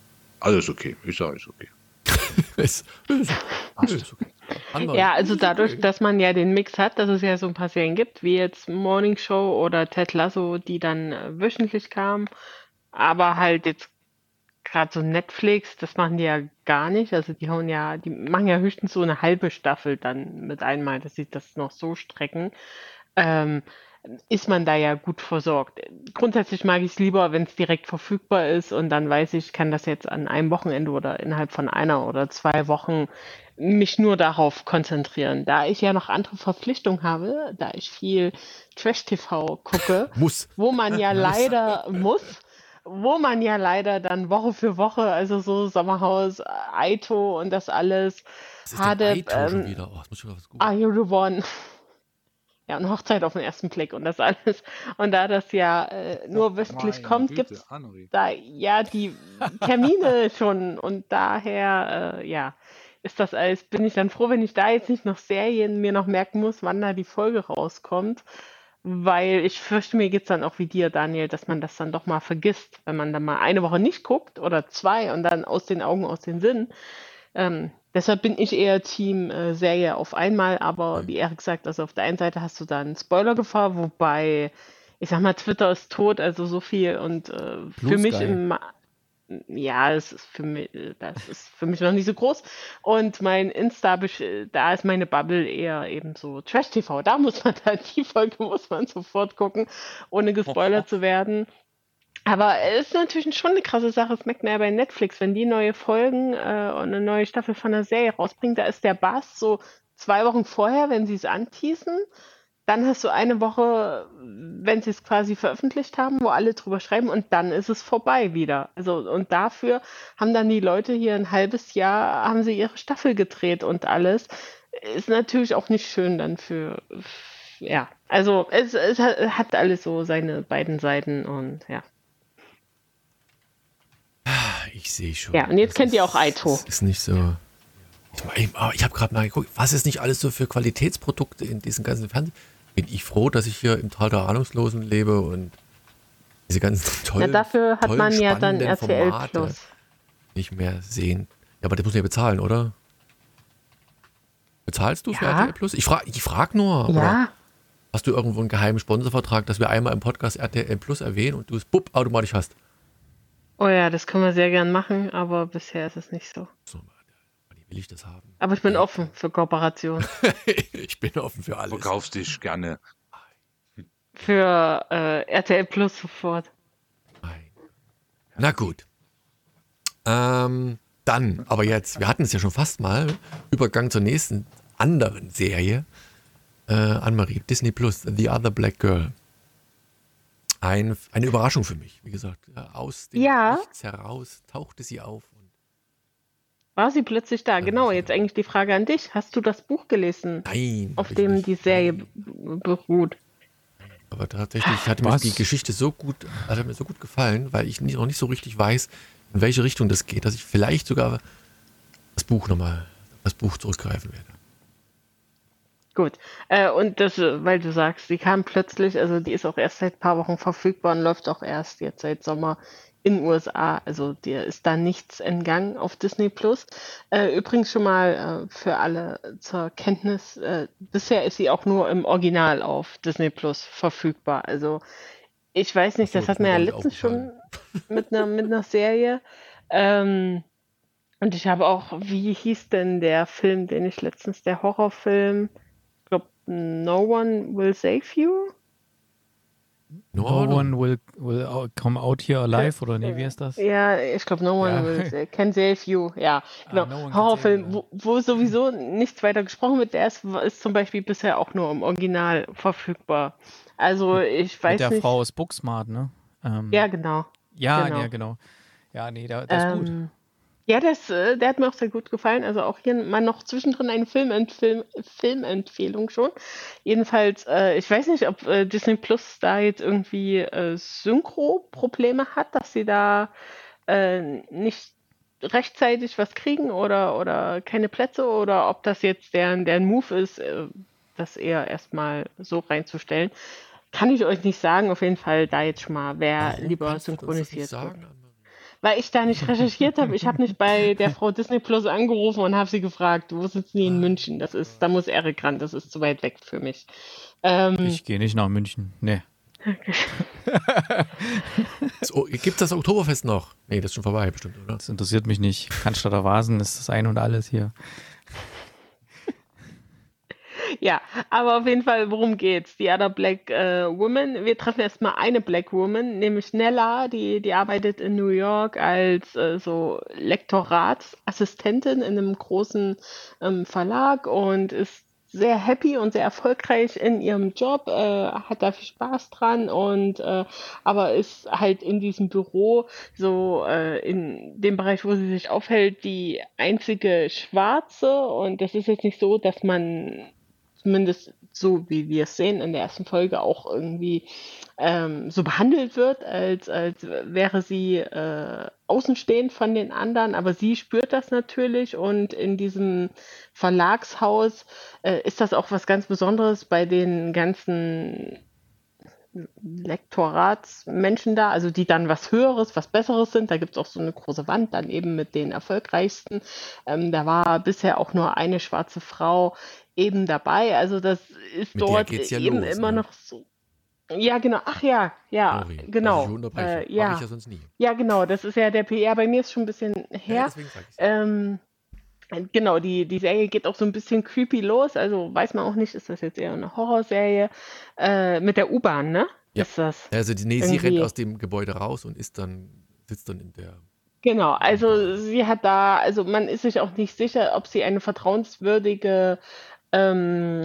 Alles okay. Ich sage, ist okay. (laughs) ist, ist, ist okay. Ja, also dadurch, dass man ja den Mix hat, dass es ja so ein paar Serien gibt, wie jetzt Morning Show oder Ted Lasso, die dann äh, wöchentlich kamen, aber halt jetzt gerade so Netflix, das machen die ja gar nicht. Also die hauen ja, die machen ja höchstens so eine halbe Staffel dann mit einmal, dass sie das noch so strecken. Ähm, ist man da ja gut versorgt. Grundsätzlich mag ich es lieber, wenn es direkt verfügbar ist und dann weiß ich, ich kann das jetzt an einem Wochenende oder innerhalb von einer oder zwei Wochen mich nur darauf konzentrieren. Da ich ja noch andere Verpflichtungen habe, da ich viel Trash-TV gucke, (laughs) muss. wo man ja leider muss, wo man ja leider dann Woche für Woche, also so Sommerhaus, Aito und das alles, Hadeb, ähm, oh, Are You the One? Ja, und Hochzeit auf den ersten Blick und das (laughs) alles. Und da das ja äh, nur wöchentlich kommt, gibt es da ja die Termine (laughs) schon. Und daher, äh, ja, ist das alles, bin ich dann froh, wenn ich da jetzt nicht noch Serien mir noch merken muss, wann da die Folge rauskommt. Weil ich fürchte, mir geht es dann auch wie dir, Daniel, dass man das dann doch mal vergisst, wenn man dann mal eine Woche nicht guckt oder zwei und dann aus den Augen, aus den Sinn. Ähm, Deshalb bin ich eher Team äh, Serie auf einmal, aber wie Erik sagt, also auf der einen Seite hast du dann Spoilergefahr, wobei, ich sag mal, Twitter ist tot, also so viel und äh, für mich im ja, es ist für mich, das ist für mich noch nicht so groß. Und mein Insta, da ist meine Bubble eher eben so Trash TV. Da muss man dann, (laughs) die Folge muss man sofort gucken, ohne gespoilert (laughs) zu werden. Aber es ist natürlich schon eine krasse Sache, das merkt man ja bei Netflix, wenn die neue Folgen äh, und eine neue Staffel von der Serie rausbringen, da ist der Bass so zwei Wochen vorher, wenn sie es anteasen. Dann hast du eine Woche, wenn sie es quasi veröffentlicht haben, wo alle drüber schreiben und dann ist es vorbei wieder. Also und dafür haben dann die Leute hier ein halbes Jahr, haben sie ihre Staffel gedreht und alles. Ist natürlich auch nicht schön dann für, ja. Also es, es hat alles so seine beiden Seiten und ja. Ich sehe schon. Ja, und jetzt das kennt ist, ihr auch Aito. Das ist nicht so. Ich, ich habe gerade mal geguckt, was ist nicht alles so für Qualitätsprodukte in diesen ganzen Fernsehen. Bin ich froh, dass ich hier im Tal der Ahnungslosen lebe und diese ganzen (laughs) tollen. Ja, dafür hat man ja dann RTL Plus. Nicht mehr sehen. Ja, aber das muss man ja bezahlen, oder? Bezahlst du für Ja. RTL Plus? Ich frage ich frag nur. Ja, hast du irgendwo einen geheimen Sponsorvertrag, dass wir einmal im Podcast RTL Plus erwähnen und du es bupp automatisch hast? Oh ja, das können wir sehr gern machen, aber bisher ist es nicht so. Will ich das haben? Aber ich bin offen für Kooperation. (laughs) ich bin offen für alles. Verkaufst dich gerne. Für äh, RTL Plus sofort. Nein. Na gut. Ähm, dann, aber jetzt, wir hatten es ja schon fast mal, Übergang zur nächsten anderen Serie. Äh, Anne-Marie, Disney Plus, The Other Black Girl. Ein, eine Überraschung für mich, wie gesagt. Ja, Aus dem Ja. Nichts heraus tauchte sie auf. Und War sie plötzlich da? Genau, jetzt eigentlich die Frage an dich. Hast du das Buch gelesen, nein. auf dem nicht. die Serie beruht? Aber tatsächlich hat mir die Geschichte so gut, hat mir so gut gefallen, weil ich noch nicht so richtig weiß, in welche Richtung das geht, dass ich vielleicht sogar das Buch nochmal, das Buch zurückgreifen werde. Gut. Äh, und das, äh, weil du sagst, die kam plötzlich, also die ist auch erst seit ein paar Wochen verfügbar und läuft auch erst jetzt seit Sommer in den USA. Also dir ist da nichts entgangen auf Disney Plus. Äh, übrigens schon mal äh, für alle zur Kenntnis, äh, bisher ist sie auch nur im Original auf Disney Plus verfügbar. Also ich weiß nicht, das das hat ist ja letztens schon (laughs) mit einer mit einer Serie. Ähm, und ich habe auch, wie hieß denn der Film, den ich letztens, der Horrorfilm, No One Will Save You? No, No no. one will, will come out here alive, oder nee, wie ist das? Ja, ich glaube, No One Ja. Will Save, (laughs) Can Save You. Ja, genau. No One Can Horrorfilm, Save You, wo, wo sowieso nichts weiter gesprochen wird, der ist, ist zum Beispiel bisher auch nur im Original verfügbar. Also ich weiß Mit der nicht. Frau ist Booksmart, ne? Ähm, Ja, genau. ja, genau. ja, genau. Ja, nee, der, der ist gut. Ja, das, äh, der hat mir auch sehr gut gefallen. Also auch hier mal noch zwischendrin eine Filmempfehl Filmempfehlung schon. Jedenfalls, äh, ich weiß nicht, ob äh, Disney Plus da jetzt irgendwie äh, Synchro-Probleme hat, dass sie da äh, nicht rechtzeitig was kriegen oder, oder keine Plätze oder ob das jetzt deren, deren Move ist, äh, das eher erstmal so reinzustellen. Kann ich euch nicht sagen. Auf jeden Fall da jetzt schon mal, wer Warum lieber kannst du das nicht synchronisiert wird. sagen? Weil ich da nicht recherchiert habe. Ich habe nicht bei der Frau Disney Plus angerufen und habe sie gefragt, wo sitzen die in München? Das ist, da muss Erik ran, das ist zu weit weg für mich. Ähm, Ich gehe nicht nach München. Nee. (laughs) So, Gibt das Oktoberfest noch? Nee, das ist schon vorbei, bestimmt, oder? Das interessiert mich nicht. Cannstatter Vasen ist das ein und alles hier. Ja, aber auf jeden Fall, worum geht's? Die Other Black äh, Woman. Wir treffen erstmal eine Black Woman, nämlich Nella, die, die arbeitet in New York als äh, so Lektoratsassistentin in einem großen ähm, Verlag und ist sehr happy und sehr erfolgreich in ihrem Job, äh, hat da viel Spaß dran und äh, aber ist halt in diesem Büro so äh, in dem Bereich, wo sie sich aufhält, die einzige Schwarze und das ist jetzt nicht so, dass man zumindest so wie wir es sehen in der ersten Folge auch irgendwie ähm, so behandelt wird, als, als wäre sie äh, außenstehend von den anderen, aber sie spürt das natürlich und in diesem Verlagshaus äh, ist das auch was ganz Besonderes bei den ganzen Lektoratsmenschen da, also die dann was Höheres, was Besseres sind. Da gibt es auch so eine große Wand, dann eben mit den erfolgreichsten. Ähm, da war bisher auch nur eine schwarze Frau eben dabei. Also das ist Mit dort ja eben los, immer ne? noch so. Ja, genau. Ach ja, ja, Sorry, dass genau. Ich. Äh, Mach ja. ich ja sonst nie. ja, genau. Das ist ja der PR. Bei mir ist schon ein bisschen Ja, her. ich's. Ähm, genau, die, die Serie geht auch so ein bisschen creepy los. Also weiß man auch nicht, ist das jetzt eher eine Horrorserie? Äh, mit der U-Bahn, ne? Ja. Ist das? Also, die, nee, sie irgendwie- rennt aus dem Gebäude raus und ist dann, sitzt dann in der. Genau, also sie hat da, also man ist sich auch nicht sicher, ob sie eine vertrauenswürdige, ähm,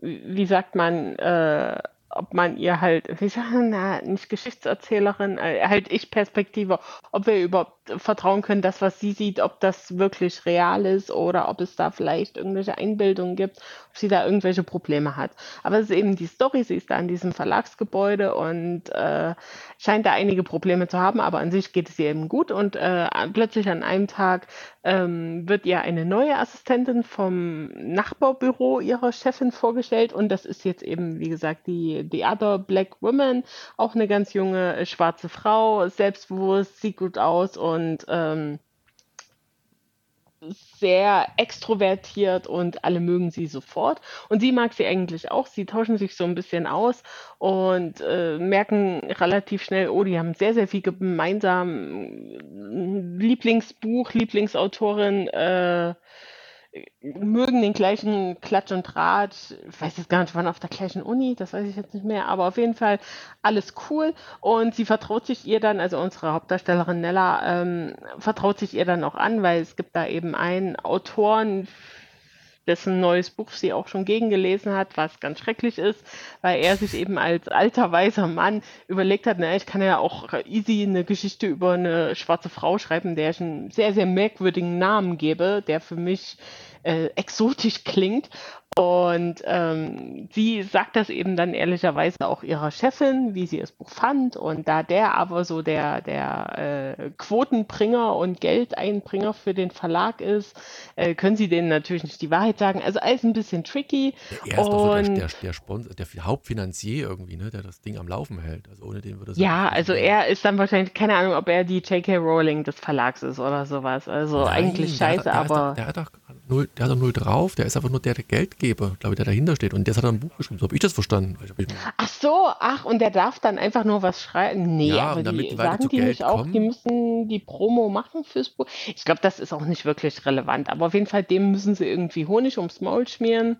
wie sagt man, äh, ob man ihr halt, wie sagen, na, nicht Geschichtserzählerin, äh, halt Ich-Perspektive, ob wir überhaupt vertrauen können, das, was sie sieht, ob das wirklich real ist oder ob es da vielleicht irgendwelche Einbildungen gibt, ob sie da irgendwelche Probleme hat. Aber es ist eben die Story, sie ist da in diesem Verlagsgebäude und äh, scheint da einige Probleme zu haben, aber an sich geht es ihr eben gut und äh, plötzlich an einem Tag ähm, wird ihr eine neue Assistentin vom Nachbarbüro ihrer Chefin vorgestellt und das ist jetzt eben, wie gesagt, die, die Other Black Woman, auch eine ganz junge äh, schwarze Frau, selbstbewusst, sieht gut aus und ähm, sehr extrovertiert und alle mögen sie sofort. Und sie mag sie eigentlich auch. Sie tauschen sich so ein bisschen aus und äh, merken relativ schnell, oh, die haben sehr, sehr viel gemeinsam. Lieblingsbuch, Lieblingsautorin, äh, mögen den gleichen Klatsch und Draht. Ich weiß jetzt gar nicht, wann auf der gleichen Uni, das weiß ich jetzt nicht mehr, aber auf jeden Fall alles cool. Und sie vertraut sich ihr dann, also unsere Hauptdarstellerin Nella, ähm, vertraut sich ihr dann auch an, weil es gibt da eben einen Autoren, dessen neues Buch sie auch schon gegengelesen hat, was ganz schrecklich ist, weil er sich eben als alter weißer Mann überlegt hat, na, ich kann ja auch easy eine Geschichte über eine schwarze Frau schreiben, der ich einen sehr, sehr merkwürdigen Namen gebe, der für mich äh, exotisch klingt. Und ähm, sie sagt das eben dann ehrlicherweise auch ihrer Chefin, wie sie das Buch fand. Und da der aber so der, der äh, Quotenbringer und Geldeinbringer für den Verlag ist, äh, können sie denen natürlich nicht die Wahrheit sagen. Also alles ein bisschen tricky. Er ist und, so der, der, der, Sponsor, der Hauptfinanzier irgendwie, ne, der das Ding am Laufen hält. Also ohne den würde es Ja, also er ist dann wahrscheinlich, keine Ahnung, ob er die J.K. Rowling des Verlags ist oder sowas. Also Nein, eigentlich scheiße, aber. Doch, der hat doch null, der hat doch null drauf, der ist einfach nur der, der Geldgeber, glaube ich, der dahinter steht. Und der hat ein Buch geschrieben. So habe ich das verstanden. Ach so, ach, und der darf dann einfach nur was schreiben. Nee, ja, aber die, sagen die nicht auch, die müssen die Promo machen fürs Buch. Ich glaube, das ist auch nicht wirklich relevant. Aber auf jeden Fall, dem müssen sie irgendwie Honig ums Maul schmieren.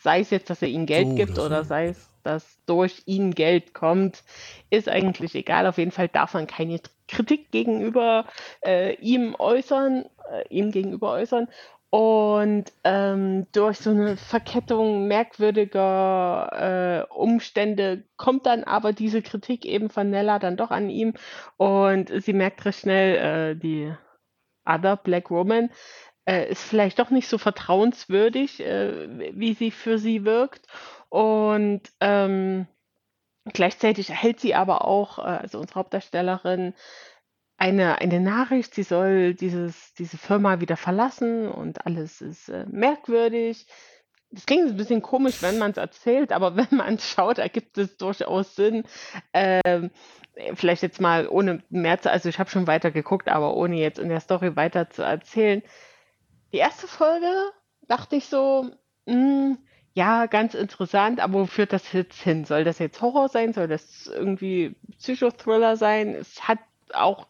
Sei es jetzt, dass er ihnen Geld so, gibt oder sei es, dass durch ihn Geld kommt, ist eigentlich egal. Auf jeden Fall darf man keine Kritik gegenüber äh, ihm äußern, äh, ihm gegenüber äußern. Und ähm, durch so eine Verkettung merkwürdiger äh, Umstände kommt dann aber diese Kritik eben von Nella dann doch an ihm. Und sie merkt recht schnell, äh, die Other Black Woman äh, ist vielleicht doch nicht so vertrauenswürdig, äh, wie sie für sie wirkt. Und ähm, gleichzeitig erhält sie aber auch, äh, also unsere Hauptdarstellerin, eine, eine Nachricht, sie soll dieses, diese Firma wieder verlassen und alles ist äh, merkwürdig. Das klingt ein bisschen komisch, wenn man es erzählt, aber (laughs) wenn man es schaut, ergibt es durchaus Sinn. Ähm, vielleicht jetzt mal ohne mehr zu, also ich habe schon weiter geguckt, aber ohne jetzt in der Story weiter zu erzählen. Die erste Folge dachte ich so, mh, hm, ja, ganz interessant, aber wo führt das jetzt hin? Soll das jetzt Horror sein? Soll das irgendwie Psychothriller sein? Es hat auch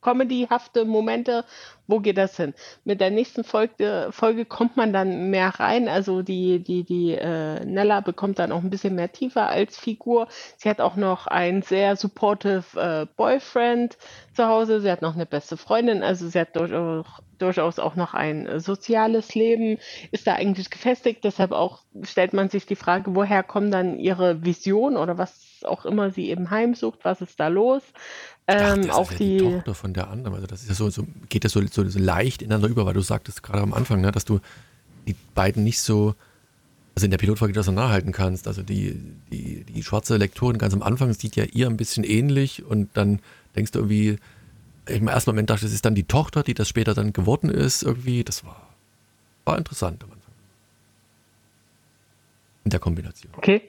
comedyhafte Momente. Wo geht das hin? Mit der nächsten Folge, Folge kommt man dann mehr rein. Also die, die, die äh, Nella bekommt dann auch ein bisschen mehr tiefer als Figur. Sie hat auch noch einen sehr supportive äh, Boyfriend zu Hause. Sie hat noch eine beste Freundin. Also sie hat durchaus, durchaus auch noch ein äh, soziales Leben. Ist da eigentlich gefestigt. Deshalb auch stellt man sich die Frage, woher kommen dann ihre Visionen oder was auch immer sie eben heimsucht. Was ist da los? Ähm, Ach, auch ja die, die, Tochter von der anderen. Also das ist ja so, so geht das so, so, so, leicht ineinander über, weil du sagtest gerade am Anfang, ne, dass du die beiden nicht so, also in der Pilotfolge das nachhalten kannst. Also die, die, die schwarze Lektorin ganz am Anfang sieht ja ihr ein bisschen ähnlich und dann denkst du irgendwie, im ersten Moment dachte ich, das ist dann die Tochter, die das später dann geworden ist, irgendwie. Das war, war interessant am Anfang. In der Kombination. Okay.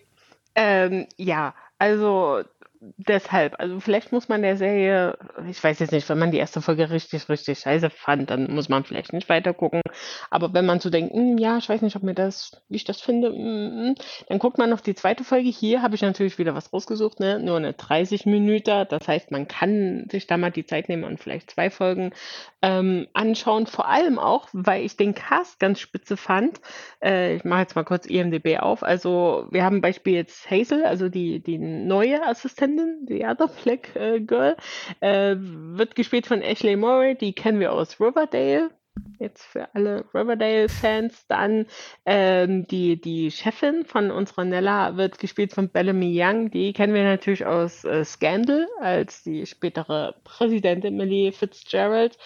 Ähm, ja, also deshalb, also vielleicht muss man der Serie, ich weiß jetzt nicht, wenn man die erste Folge richtig, richtig scheiße fand, dann muss man vielleicht nicht weiter gucken. Aber wenn man so denkt, hm, ja, ich weiß nicht, ob mir das, wie ich das finde, mm, dann guckt man noch die zweite Folge. Hier habe ich natürlich wieder was rausgesucht, ne? Nur eine 30 Minuten. Das heißt, man kann sich da mal die Zeit nehmen und vielleicht zwei Folgen ähm, anschauen. Vor allem auch, weil ich den Cast ganz spitze fand. Äh, ich mache jetzt mal kurz IMDB auf. Also wir haben Beispiel jetzt Hazel, also die, die neue Assistentin Brandon, the other Black äh, Girl, äh, wird gespielt von Ashley Murray, die kennen wir aus Riverdale. Jetzt für alle Riverdale-Fans. Dann ähm, die, die Chefin von unserer Nella wird gespielt von Bellamy Young. Die kennen wir natürlich aus äh, Scandal als die spätere Präsidentin Millie Fitzgerald.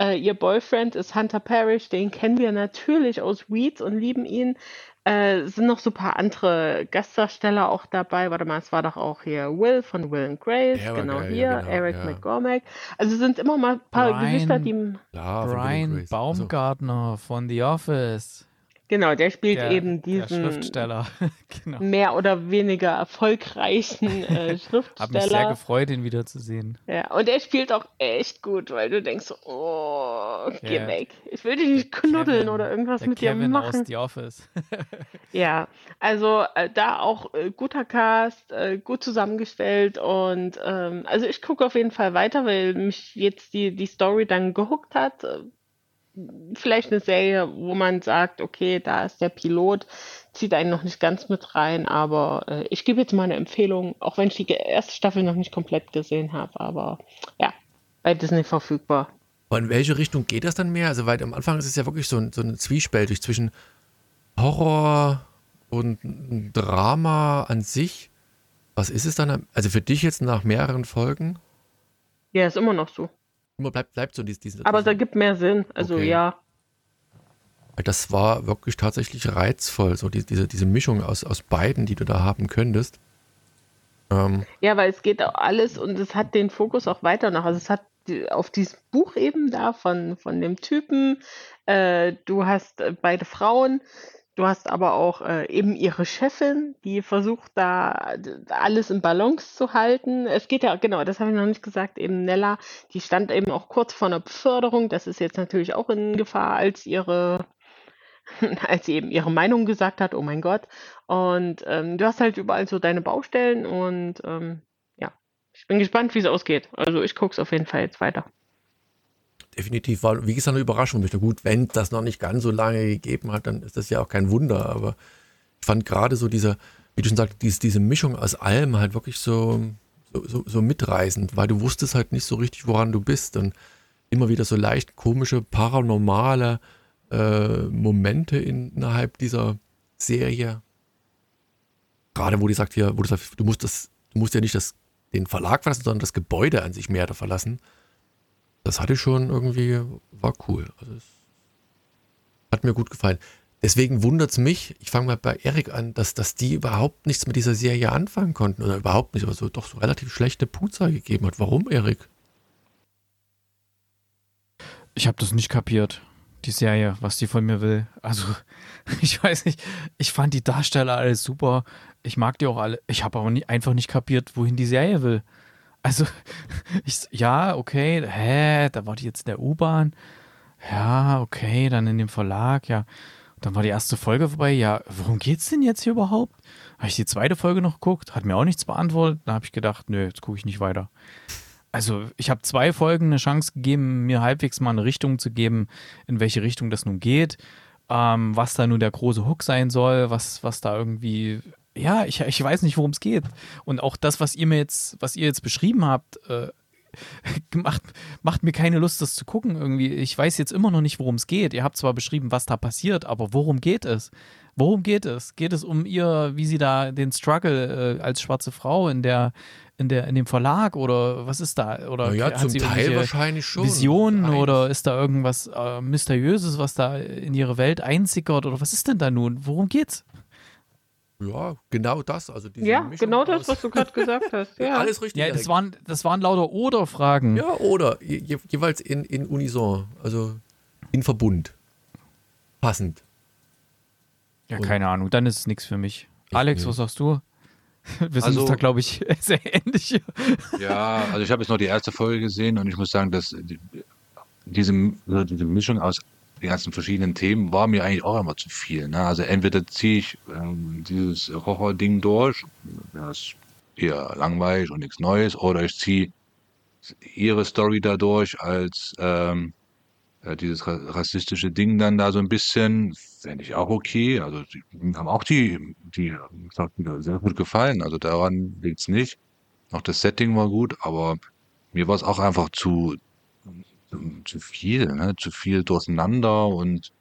Äh, ihr Boyfriend ist Hunter Parrish. Den kennen wir natürlich aus Weeds und lieben ihn. Äh, sind noch so ein paar andere Gastdarsteller auch dabei. Warte mal, es war doch auch hier Will von Will and Grace, ja, genau geil, hier, ja, genau, Eric ja. McCormack. Also sind immer mal ein paar Brian, Gesichter, die. Brian Baumgartner also. von The Office. Genau, der spielt Der, eben der diesen Schriftsteller. (laughs) genau. mehr oder weniger erfolgreichen äh, (laughs) Hab mich sehr Schriftsteller. gefreut, ihn wiederzusehen. Ja, und er spielt auch echt gut, weil du denkst, so, oh, geh Ja, weg. Ich will dich nicht knuddeln Kevin, oder irgendwas der mit dir Kevin aus machen. The Office. (laughs) Ja, also äh, da auch äh, guter Cast, äh, gut zusammengestellt und ähm, also ich gucke auf jeden Fall weiter, weil mich jetzt die, die Story dann gehuckt hat. Vielleicht eine Serie, wo man sagt, okay, da ist der Pilot, zieht einen noch nicht ganz mit rein, aber äh, ich gebe jetzt mal eine Empfehlung, auch wenn ich die erste Staffel noch nicht komplett gesehen habe, aber ja, bei Disney verfügbar. Aber in welche Richtung geht das dann mehr? Also, weil am Anfang ist es ja wirklich so, ein, so eine Zwiespältig zwischen Horror und ein Drama an sich. Was ist es dann? Also für dich jetzt nach mehreren Folgen? Ja, ist immer noch so. Immer bleibt, bleibt so dies, diesen, Aber da gibt mehr Sinn. Also Okay. ja. Das war wirklich tatsächlich reizvoll, so die, diese, diese Mischung aus, aus beiden, die du da haben könntest. Ähm, Ja, weil es geht auch alles und es hat den Fokus auch weiter noch. Also es hat auf dieses Buch eben da von, von dem Typen. Äh, du hast äh, beide Frauen. Du hast aber auch äh, eben ihre Chefin, die versucht da alles in Balance zu halten. Es geht ja, genau, das habe ich noch nicht gesagt, eben Nella, die stand eben auch kurz vor einer Beförderung. Das ist jetzt natürlich auch in Gefahr, als ihre, (laughs) als sie eben ihre Meinung gesagt hat, oh mein Gott. Und ähm, du hast halt überall so deine Baustellen und ähm, ja, ich bin gespannt, wie es ausgeht. Also ich gucke es auf jeden Fall jetzt weiter. Definitiv war, wie gesagt, eine Überraschung. Ich gut, wenn das noch nicht ganz so lange gegeben hat, dann ist das ja auch kein Wunder. Aber ich fand gerade so diese, wie du schon sagst, diese, diese Mischung aus allem halt wirklich so, so, so, so mitreißend, weil du wusstest halt nicht so richtig, woran du bist. Und immer wieder so leicht komische, paranormale äh, Momente innerhalb dieser Serie. Gerade wo die sagt hier, wo du sagst, du musst das, du musst ja nicht das, den Verlag verlassen, sondern das Gebäude an sich mehr da verlassen. Das hatte schon irgendwie, war cool. Also es hat mir gut gefallen. Deswegen wundert es mich, ich fange mal bei Erik an, dass, dass die überhaupt nichts mit dieser Serie anfangen konnten oder überhaupt nicht, aber so doch so relativ schlechte Puzza gegeben hat. Warum, Erik? Ich habe das nicht kapiert, die Serie, was die von mir will. Also, (laughs) ich weiß nicht, ich fand die Darsteller alle super. Ich mag die auch alle. Ich habe aber nie, einfach nicht kapiert, wohin die Serie will. Also, (laughs) ich, ja, okay, hä, da war die jetzt in der U-Bahn. Ja, okay, dann in dem Verlag, ja. Dann war die erste Folge vorbei. Ja, worum geht's denn jetzt hier überhaupt? Habe ich die zweite Folge noch geguckt, hat mir auch nichts beantwortet. Da habe ich gedacht, nö, jetzt gucke ich nicht weiter. Also, ich habe zwei Folgen eine Chance gegeben, mir halbwegs mal eine Richtung zu geben, in welche Richtung das nun geht, ähm, was da nun der große Hook sein soll, was, was da irgendwie. Ja, ich, ich weiß nicht, worum es geht. Und auch das, was ihr mir jetzt, was ihr jetzt beschrieben habt, äh, (laughs) macht, macht mir keine Lust, das zu gucken. Irgendwie, ich weiß jetzt immer noch nicht, worum es geht. Ihr habt zwar beschrieben, was da passiert, aber worum geht es? Worum geht es? Geht es um ihr, wie sie da den Struggle äh, als schwarze Frau in der, in der, in dem Verlag oder was ist da? Oder Naja, hat zum sie Teil wahrscheinlich schon. Visionen Eins. oder ist da irgendwas äh, Mysteriöses, was da in ihre Welt einsickert oder was ist denn da nun? Worum geht's? Ja, genau das. Also diese Ja, Mischung genau das, aus- was du gerade (laughs) gesagt hast. Ja. Alles richtig. Ja, das waren, das waren lauter Oder-Fragen. Ja, oder je, je, jeweils in, in Unison, also in Verbund. Passend. Ja, keine Ahnung, dann ist es nichts für mich. Alex, nicht. was sagst du? Wir sind Also- uns da, glaube ich, (laughs) sehr ähnlich. Ja, also ich habe jetzt noch die erste Folge gesehen und ich muss sagen, dass die- diese, diese Mischung aus den ganzen verschiedenen Themen war mir eigentlich auch immer zu viel. Ne? Also entweder ziehe ich ähm, dieses Horror-Ding durch, das ist eher langweilig und nichts Neues, oder ich ziehe ihre Story dadurch als ähm, äh, dieses ra rassistische Ding dann da so ein bisschen, fände ich auch okay. Also die, haben auch die, die, sehr gut gefallen. Also daran liegt's nicht. Auch das Setting war gut, aber mir war es auch einfach zu, zu, viel, ne? zu viel durcheinander und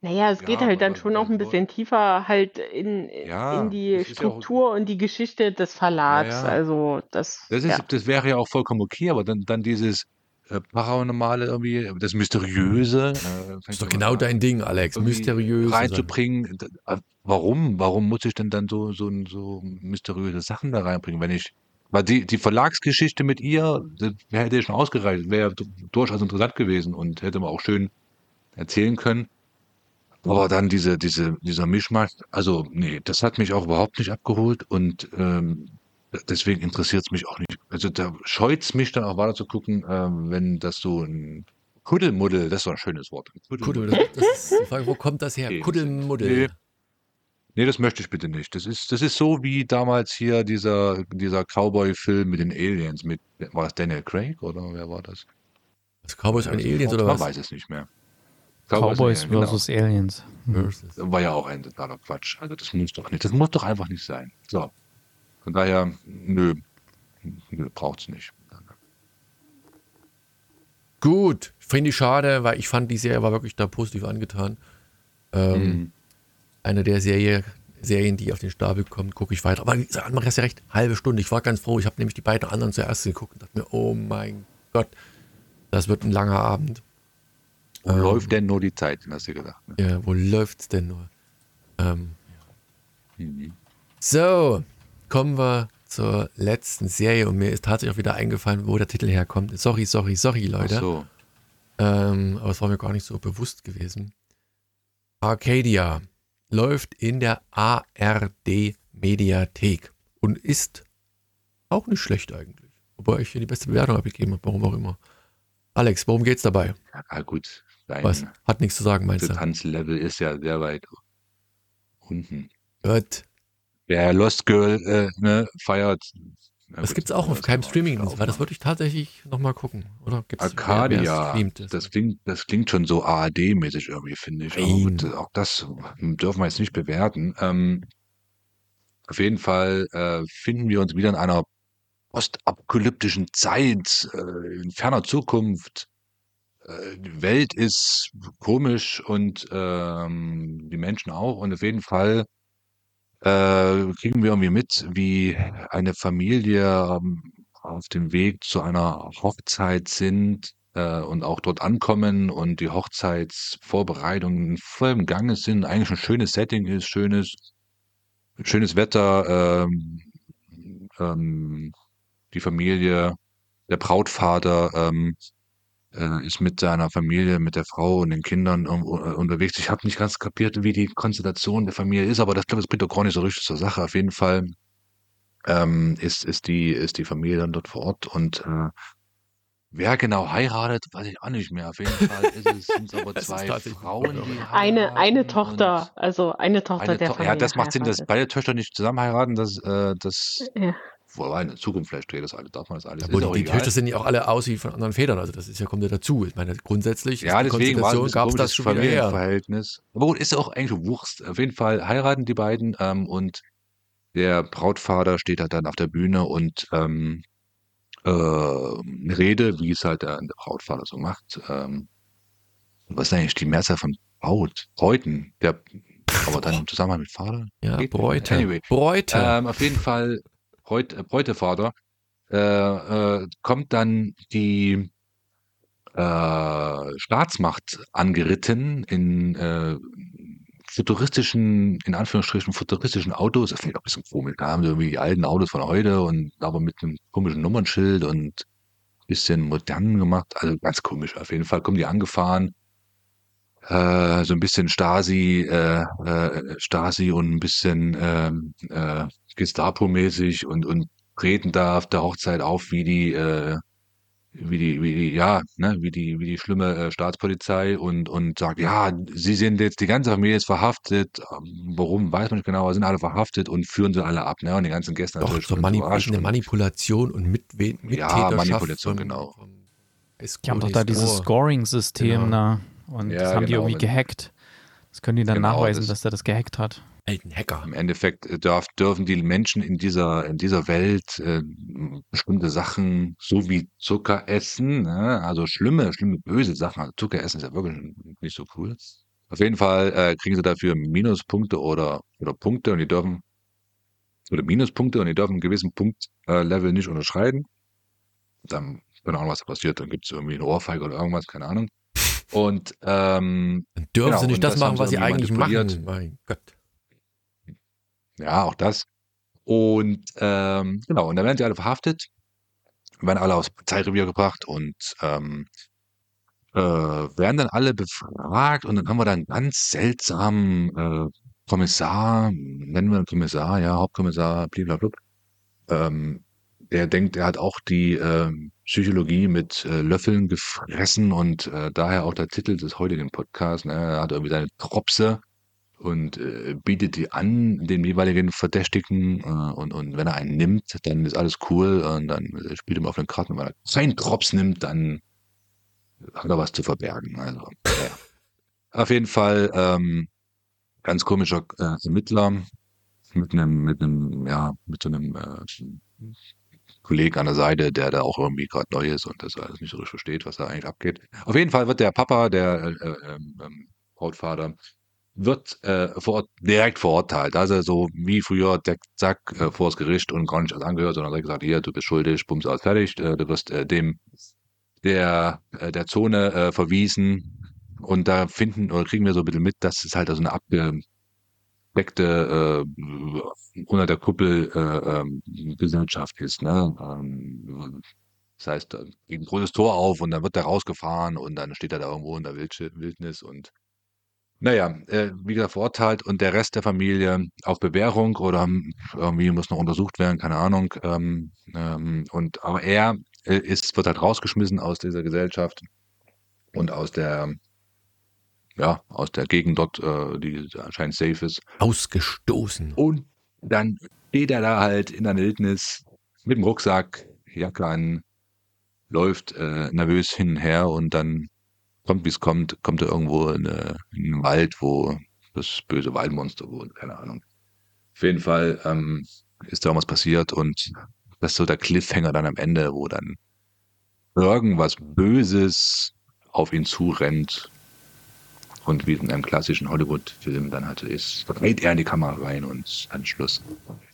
Naja, es Ja, geht halt dann schon auch ein bisschen tiefer halt in, Ja, in die ist ja auch- Struktur und die Geschichte des Verlags. Also das, das ist, ja. das wäre ja auch vollkommen okay, aber dann, dann dieses äh, Paranormale irgendwie, das Mysteriöse. Äh, Das ist doch genau dein Ding, Alex. irgendwie Mysteriös. reinzubringen. Äh, Warum? Warum muss ich denn dann so, so, so mysteriöse Sachen da reinbringen, wenn ich, weil die, die Verlagsgeschichte mit ihr, das hätte ja schon ausgereicht, wäre durchaus interessant gewesen und hätte man auch schön erzählen können. Aber dann diese, diese, dieser Mischmasch, also nee, das hat mich auch überhaupt nicht abgeholt und ähm, deswegen interessiert es mich auch nicht. Also da scheut es mich dann auch weiter zu gucken, ähm, wenn das so ein Kuddelmuddel, das ist so ein schönes Wort. Kuddel, das, das ist die Frage, wo kommt das her? Kuddelmuddel. Nee. Nee, das möchte ich bitte nicht. Das ist, das ist so wie damals hier dieser, dieser Cowboy-Film mit den Aliens. Mit, war das Daniel Craig oder wer war das? Das Cowboys und Also, Aliens oder Man was? weiß es nicht mehr. Cowboys und Aliens, versus Aliens. Versus. Genau. War ja auch ein totaler Quatsch. Also das muss doch nicht. Das muss doch einfach nicht sein. So. Von daher, nö. Nö, braucht's nicht. Gut, finde ich schade, weil ich fand, die Serie war wirklich da positiv angetan. Ähm, Mhm. Eine der Serie, Serien, die auf den Stapel kommt, gucke ich weiter. Aber man hast ja recht, halbe Stunde. Ich war ganz froh. Ich habe nämlich die beiden anderen zuerst geguckt und dachte mir, oh mein Gott, das wird ein langer Abend. Wo Ähm. läuft denn nur die Zeit, hast du gedacht. Ne? Ja, wo läuft's denn nur? Ähm, Mhm. so, kommen wir zur letzten Serie und mir ist tatsächlich auch wieder eingefallen, wo der Titel herkommt. Sorry, sorry, sorry, Ach Leute. so. Ähm, aber es war mir gar nicht so bewusst gewesen. Arcadia läuft in der ARD Mediathek und ist auch nicht schlecht eigentlich. Wobei ich hier die beste Bewertung abgegeben habe, warum auch immer. Alex, worum geht's dabei? Ja, gut. Dein Was? Hat nichts zu sagen, meinst du? Distanzlevel ist ja sehr weit unten. Gut. Wer Lost Girl äh, ne, feiert. Na Das gut, gibt's auch auf keinem kann man Streaming. nicht Weil das würde ich tatsächlich nochmal gucken. Oder gibt's Arcadia, es? das klingt, das klingt schon so ARD-mäßig irgendwie, finde ich. Gut, auch das dürfen wir jetzt nicht bewerten. Ähm, auf jeden Fall äh, finden wir uns wieder in einer postapokalyptischen Zeit, äh, in ferner Zukunft. Äh, die Welt ist komisch und ähm, die Menschen auch. Und auf jeden Fall äh, kriegen wir irgendwie mit, wie eine Familie ähm, auf dem Weg zu einer Hochzeit sind äh, und auch dort ankommen und die Hochzeitsvorbereitungen voll im Gange sind. Eigentlich ein schönes Setting ist, schönes, schönes Wetter. Ähm, ähm, die Familie, der Brautvater ähm, äh, ist mit seiner Familie, mit der Frau und den Kindern um, uh, unterwegs. Ich habe nicht ganz kapiert, wie die Konstellation der Familie ist, aber das, glaube ich, bringt doch gar nicht so richtig zur Sache. Auf jeden Fall ähm, ist, ist, die, ist die Familie dann dort vor Ort und äh, wer genau heiratet, weiß ich auch nicht mehr. Auf jeden Fall sind es aber (laughs) zwei Frauen, die Eine, eine Tochter, also eine Tochter Eine der to Familie ja, das macht Sinn, dass heiratet. beide Töchter nicht zusammen heiraten. Das, äh, das Ja. Wobei in der Zukunft vielleicht dreht das alles, darf man das alles. Auch die. Töchter sind ja auch alle aus wie von anderen Federn, also das ist ja, kommt ja dazu. Ich meine, grundsätzlich Ja, deswegen war es gab es das schon. Familienverhältnis. Aber gut, ist ja auch eigentlich Wurst. Auf jeden Fall heiraten die beiden ähm, und der Brautvater steht halt dann auf der Bühne und ähm, äh, eine Rede, wie es halt der, der Brautvater so macht. Ähm, was ist eigentlich die Mehrzahl von Braut? Bräuten? Der, aber dann im Zusammenhang mit Vater? Ja, Geht. Bräute. Anyway, Bräute. ähm, auf jeden Fall Bräut, äh, Bräutevater äh, äh, kommt dann die äh, Staatsmacht angeritten in äh, futuristischen, in Anführungsstrichen futuristischen Autos. Das finde ich auch ein bisschen komisch. Da haben sie irgendwie die alten Autos von heute und aber mit einem komischen Nummernschild und bisschen modern gemacht. Also ganz komisch. Auf jeden Fall kommen die angefahren. Äh, so ein bisschen Stasi, äh, äh, Stasi und ein bisschen ähm, äh, Gestapo-mäßig und, und treten da auf der Hochzeit auf wie die, äh, wie die, wie die, ja, ne, wie die, wie die schlimme äh, Staatspolizei und, und sagt, ja, sie sind jetzt, die ganze Familie ist verhaftet. Ähm, Warum, weiß man nicht genau, aber sind alle verhaftet und führen sie alle ab, ne? Und die ganzen Gäste Doch, natürlich so Mani eine Manipulation und Mitwe Mittäterschaft. Manipulation, von- genau. Die haben doch da dieses Score. Scoring-System Genau. da und Ja, das haben die genau, irgendwie wenn- gehackt. Das können die dann Genau, nachweisen, das- dass der das gehackt hat. Alten Hacker. Im Endeffekt äh, darf, dürfen die Menschen in dieser, in dieser Welt äh, bestimmte Sachen, so wie Zucker essen, ne? also schlimme, schlimme, böse Sachen. Also Zucker essen ist ja wirklich nicht so cool. Auf jeden Fall äh, kriegen sie dafür Minuspunkte oder, oder Punkte und die dürfen, oder Minuspunkte und die dürfen einen gewissen Punktlevel äh, nicht unterschreiten. Dann, keine Ahnung, was da passiert, dann gibt es irgendwie eine Ohrfeige oder irgendwas, keine Ahnung. Und ähm, Dann dürfen Genau, sie nicht das das machen, was sie eigentlich machen. Mein Gott. Ja, auch das. Und ähm, genau, und dann werden sie alle verhaftet, werden alle aufs Polizeirevier gebracht und ähm, äh, werden dann alle befragt und dann haben wir da einen ganz seltsamen äh, Kommissar, nennen wir ihn Kommissar, ja, Hauptkommissar, blablabla. Ähm, der denkt, er hat auch die äh, Psychologie mit äh, Löffeln gefressen und äh, daher auch der Titel des heutigen Podcasts. Ne? Er hat irgendwie seine Tropse und äh, bietet die an, den jeweiligen Verdächtigen. Äh, und, und wenn er einen nimmt, dann ist alles cool und dann spielt er mal auf den Karten. Und wenn er keinen Drops nimmt, dann hat er was zu verbergen. Also, ja. Auf jeden Fall ähm, ganz komischer äh, Ermittler mit einem, mit einem, ja, mit so einem äh, Kollegen an der Seite, der da auch irgendwie gerade neu ist und das alles nicht so richtig versteht, was da eigentlich abgeht. Auf jeden Fall wird der Papa, der äh, äh, ähm, Brautvater, wird äh, vor, direkt verurteilt. Also so wie früher, der zack, äh, vor das Gericht und gar nicht als angehört, sondern direkt gesagt, hier, du bist schuldig, bums aus, fertig, äh, du wirst äh, dem der, äh, der Zone äh, verwiesen. Und da finden oder kriegen wir so ein bisschen mit, dass es halt so eine abgedeckte äh, unter der Kuppel äh, ähm, Gesellschaft ist. Ne? Ähm, das heißt, da geht ein großes Tor auf und dann wird er rausgefahren und dann steht er da irgendwo in der Wildnis und naja, äh, wie gesagt, verurteilt und der Rest der Familie auf Bewährung oder irgendwie muss noch untersucht werden, keine Ahnung. Ähm, ähm, und aber er äh, ist, wird halt rausgeschmissen aus dieser Gesellschaft und aus der, ja, aus der Gegend dort, äh, die anscheinend safe ist. Ausgestoßen. Und dann steht er da halt in der Wildnis mit dem Rucksack, Jacke an, läuft äh, nervös hin und her und dann kommt, wie es kommt, kommt er irgendwo in, eine, in, einen Wald, wo das böse Waldmonster wohnt, keine Ahnung. Auf jeden Fall ähm, ist da irgendwas passiert und das ist so der Cliffhanger dann am Ende, wo dann irgendwas Böses auf ihn zurennt und wie in einem klassischen Hollywood-Film dann halt ist, dreht er in die Kamera rein und dann Schluss.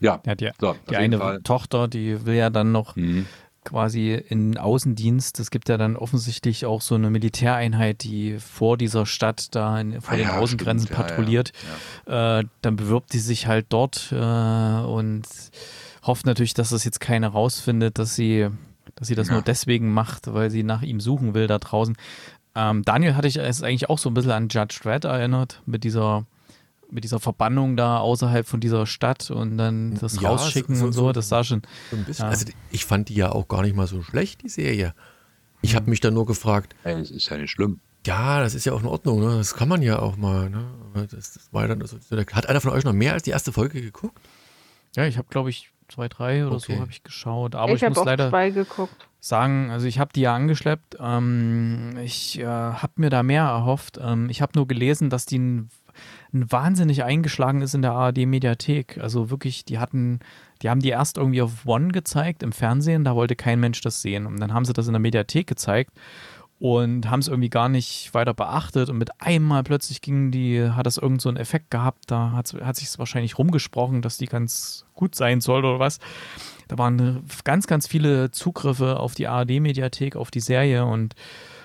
Ja, ja die, so, die eine Fall. Tochter, die will ja dann noch mhm quasi in Außendienst. Es gibt ja dann offensichtlich auch so eine Militäreinheit, die vor dieser Stadt da in, vor ah, den ja, Außengrenzen stimmt, patrouilliert. Ja, ja. Äh, dann bewirbt sie sich halt dort äh, und hofft natürlich, dass das jetzt keiner rausfindet, dass sie, dass sie das nur deswegen macht, weil sie nach ihm suchen will da draußen. Ähm, Daniel hatte ich es eigentlich auch so ein bisschen an Judge Dredd erinnert, mit dieser mit dieser Verbannung da außerhalb von dieser Stadt und dann das ja, rausschicken so, und so, das sah schon. So ein bisschen. Ja. Also ich fand die ja auch gar nicht mal so schlecht, die Serie. Ich habe mich dann nur gefragt. Ey, das ist ja nicht schlimm. Ja, das ist ja auch in Ordnung, ne? Das kann man ja auch mal, ne? Das, das war dann so, hat einer von euch noch mehr als die erste Folge geguckt? Ja, ich habe, glaube ich, zwei, drei oder okay. so habe ich geschaut. Aber ich, ich muss leider zwei geguckt. Sagen, also ich habe die ja angeschleppt. Ähm, ich äh, habe mir da mehr erhofft. Ähm, ich habe nur gelesen, dass die ein wahnsinnig eingeschlagen ist in der ARD-Mediathek. Also wirklich, die hatten, die haben die erst irgendwie auf One gezeigt im Fernsehen, da wollte kein Mensch das sehen. Und dann haben sie das in der Mediathek gezeigt und haben es irgendwie gar nicht weiter beachtet. Und mit einmal plötzlich ging die, hat das irgend so einen Effekt gehabt, da hat, sich es wahrscheinlich rumgesprochen, dass die ganz gut sein soll oder was. Da waren ganz, ganz viele Zugriffe auf die ARD-Mediathek, auf die Serie und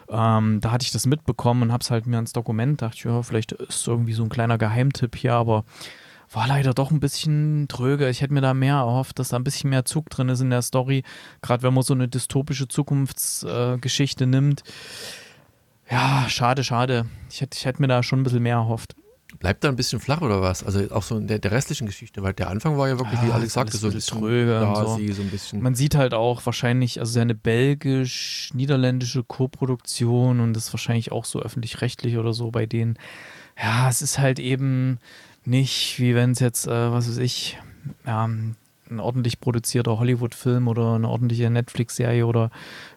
ähm, da hatte ich das mitbekommen und habe es halt mir ans Dokument, dachte ich, ja, vielleicht ist irgendwie so ein kleiner Geheimtipp hier, aber war leider doch ein bisschen tröge. Ich hätte mir da mehr erhofft, dass da ein bisschen mehr Zug drin ist in der Story, gerade wenn man so eine dystopische Zukunftsgeschichte äh, nimmt. Ja, schade, schade. Ich hätte, ich hätte mir da schon ein bisschen mehr erhofft. Bleibt da ein bisschen flach oder was? Also auch so in der, der restlichen Geschichte, weil der Anfang war ja wirklich, ja, wie Alex sagte, so ein bisschen tröge und so. so ein bisschen. Man sieht halt auch wahrscheinlich, also eine belgisch-niederländische Co-Produktion und das ist wahrscheinlich auch so öffentlich-rechtlich oder so bei denen. Ja, es ist halt eben nicht, wie wenn es jetzt, äh, was weiß ich, ähm, ein ordentlich produzierter Hollywood-Film oder eine ordentliche Netflix-Serie oder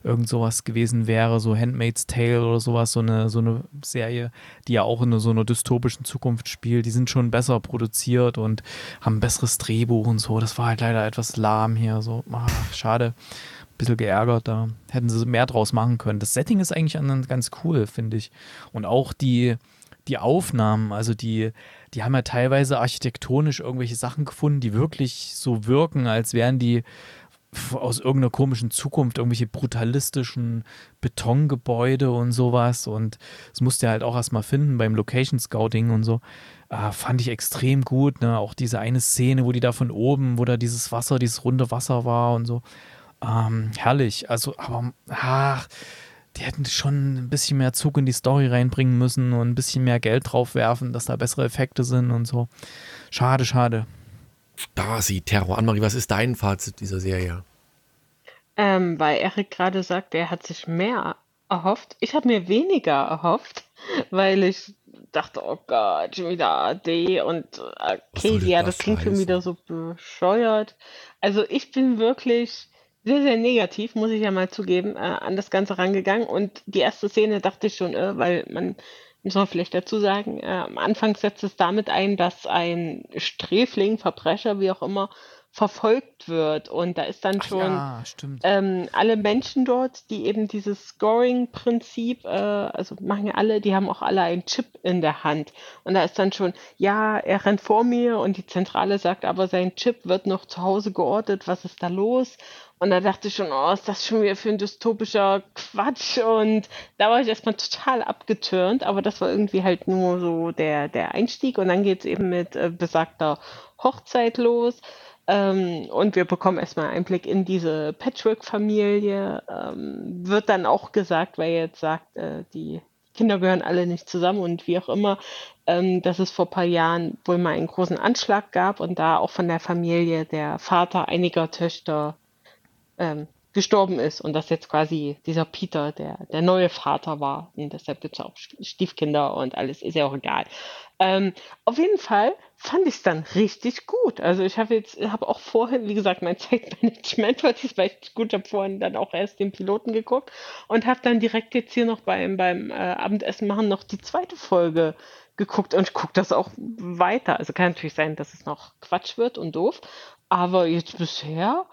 irgend sowas gewesen wäre, so Handmaid's Tale oder sowas, so eine, so eine Serie, die ja auch in so einer dystopischen Zukunft spielt, die sind schon besser produziert und haben ein besseres Drehbuch und so. Das war halt leider etwas lahm hier, so, ach, schade. Ein bisschen geärgert, da hätten sie mehr draus machen können. Das Setting ist eigentlich ganz cool, finde ich. Und auch die, die Aufnahmen, also die, die haben ja teilweise architektonisch irgendwelche Sachen gefunden, die wirklich so wirken, als wären die aus irgendeiner komischen Zukunft, irgendwelche brutalistischen Betongebäude und sowas. Und das musste er halt auch erstmal finden beim Location Scouting und so. Äh, fand ich extrem gut. Ne? Auch diese eine Szene, wo die da von oben, wo da dieses Wasser, dieses runde Wasser war und so. Ähm, herrlich. Also, aber ach, die hätten schon ein bisschen mehr Zug in die Story reinbringen müssen und ein bisschen mehr Geld drauf werfen, dass da bessere Effekte sind und so. Schade, schade. Stasi, Terror. Annemarie, was ist dein Fazit dieser Serie? Ähm, weil Erik gerade sagt, er hat sich mehr erhofft. Ich habe mir weniger erhofft, weil ich dachte, oh Gott, schon wieder AD und äh, okay, ja, das, das klingt schon wieder so bescheuert. Also ich bin wirklich sehr, sehr negativ, muss ich ja mal zugeben, äh, an das Ganze rangegangen. Und die erste Szene dachte ich schon, äh, weil man muss man vielleicht dazu sagen, äh, am Anfang setzt es damit ein, dass ein Sträfling, Verbrecher, wie auch immer, verfolgt wird. Und da ist dann Ach schon ja, ähm, alle Menschen dort, die eben dieses Scoring-Prinzip, äh, also machen ja alle, die haben auch alle einen Chip in der Hand. Und da ist dann schon, ja, er rennt vor mir und die Zentrale sagt, aber sein Chip wird noch zu Hause geortet, was ist da los? Und da dachte ich schon, oh, ist das schon wieder für ein dystopischer Quatsch? Und da war ich erstmal total abgetürnt, aber das war irgendwie halt nur so der, der Einstieg. Und dann geht es eben mit äh, besagter Hochzeit los. Ähm, und wir bekommen erstmal Einblick in diese Patchwork-Familie. Ähm, wird dann auch gesagt, weil jetzt sagt, äh, die Kinder gehören alle nicht zusammen und wie auch immer, ähm, dass es vor ein paar Jahren wohl mal einen großen Anschlag gab und da auch von der Familie der Vater einiger Töchter ähm, gestorben ist und dass jetzt quasi dieser Peter der, der neue Vater war. Und deshalb gibt es auch Stiefkinder und alles, ist ja auch egal. Ähm, auf jeden Fall fand ich es dann richtig gut. Also ich habe jetzt, habe auch vorhin, wie gesagt, mein (laughs) Zeitmanagement war diesmal echt gut. Ich habe vorhin dann auch erst den Piloten geguckt und habe dann direkt jetzt hier noch beim, beim äh, Abendessen machen noch die zweite Folge geguckt und ich gucke das auch weiter. Also kann natürlich sein, dass es noch Quatsch wird und doof. Aber jetzt bisher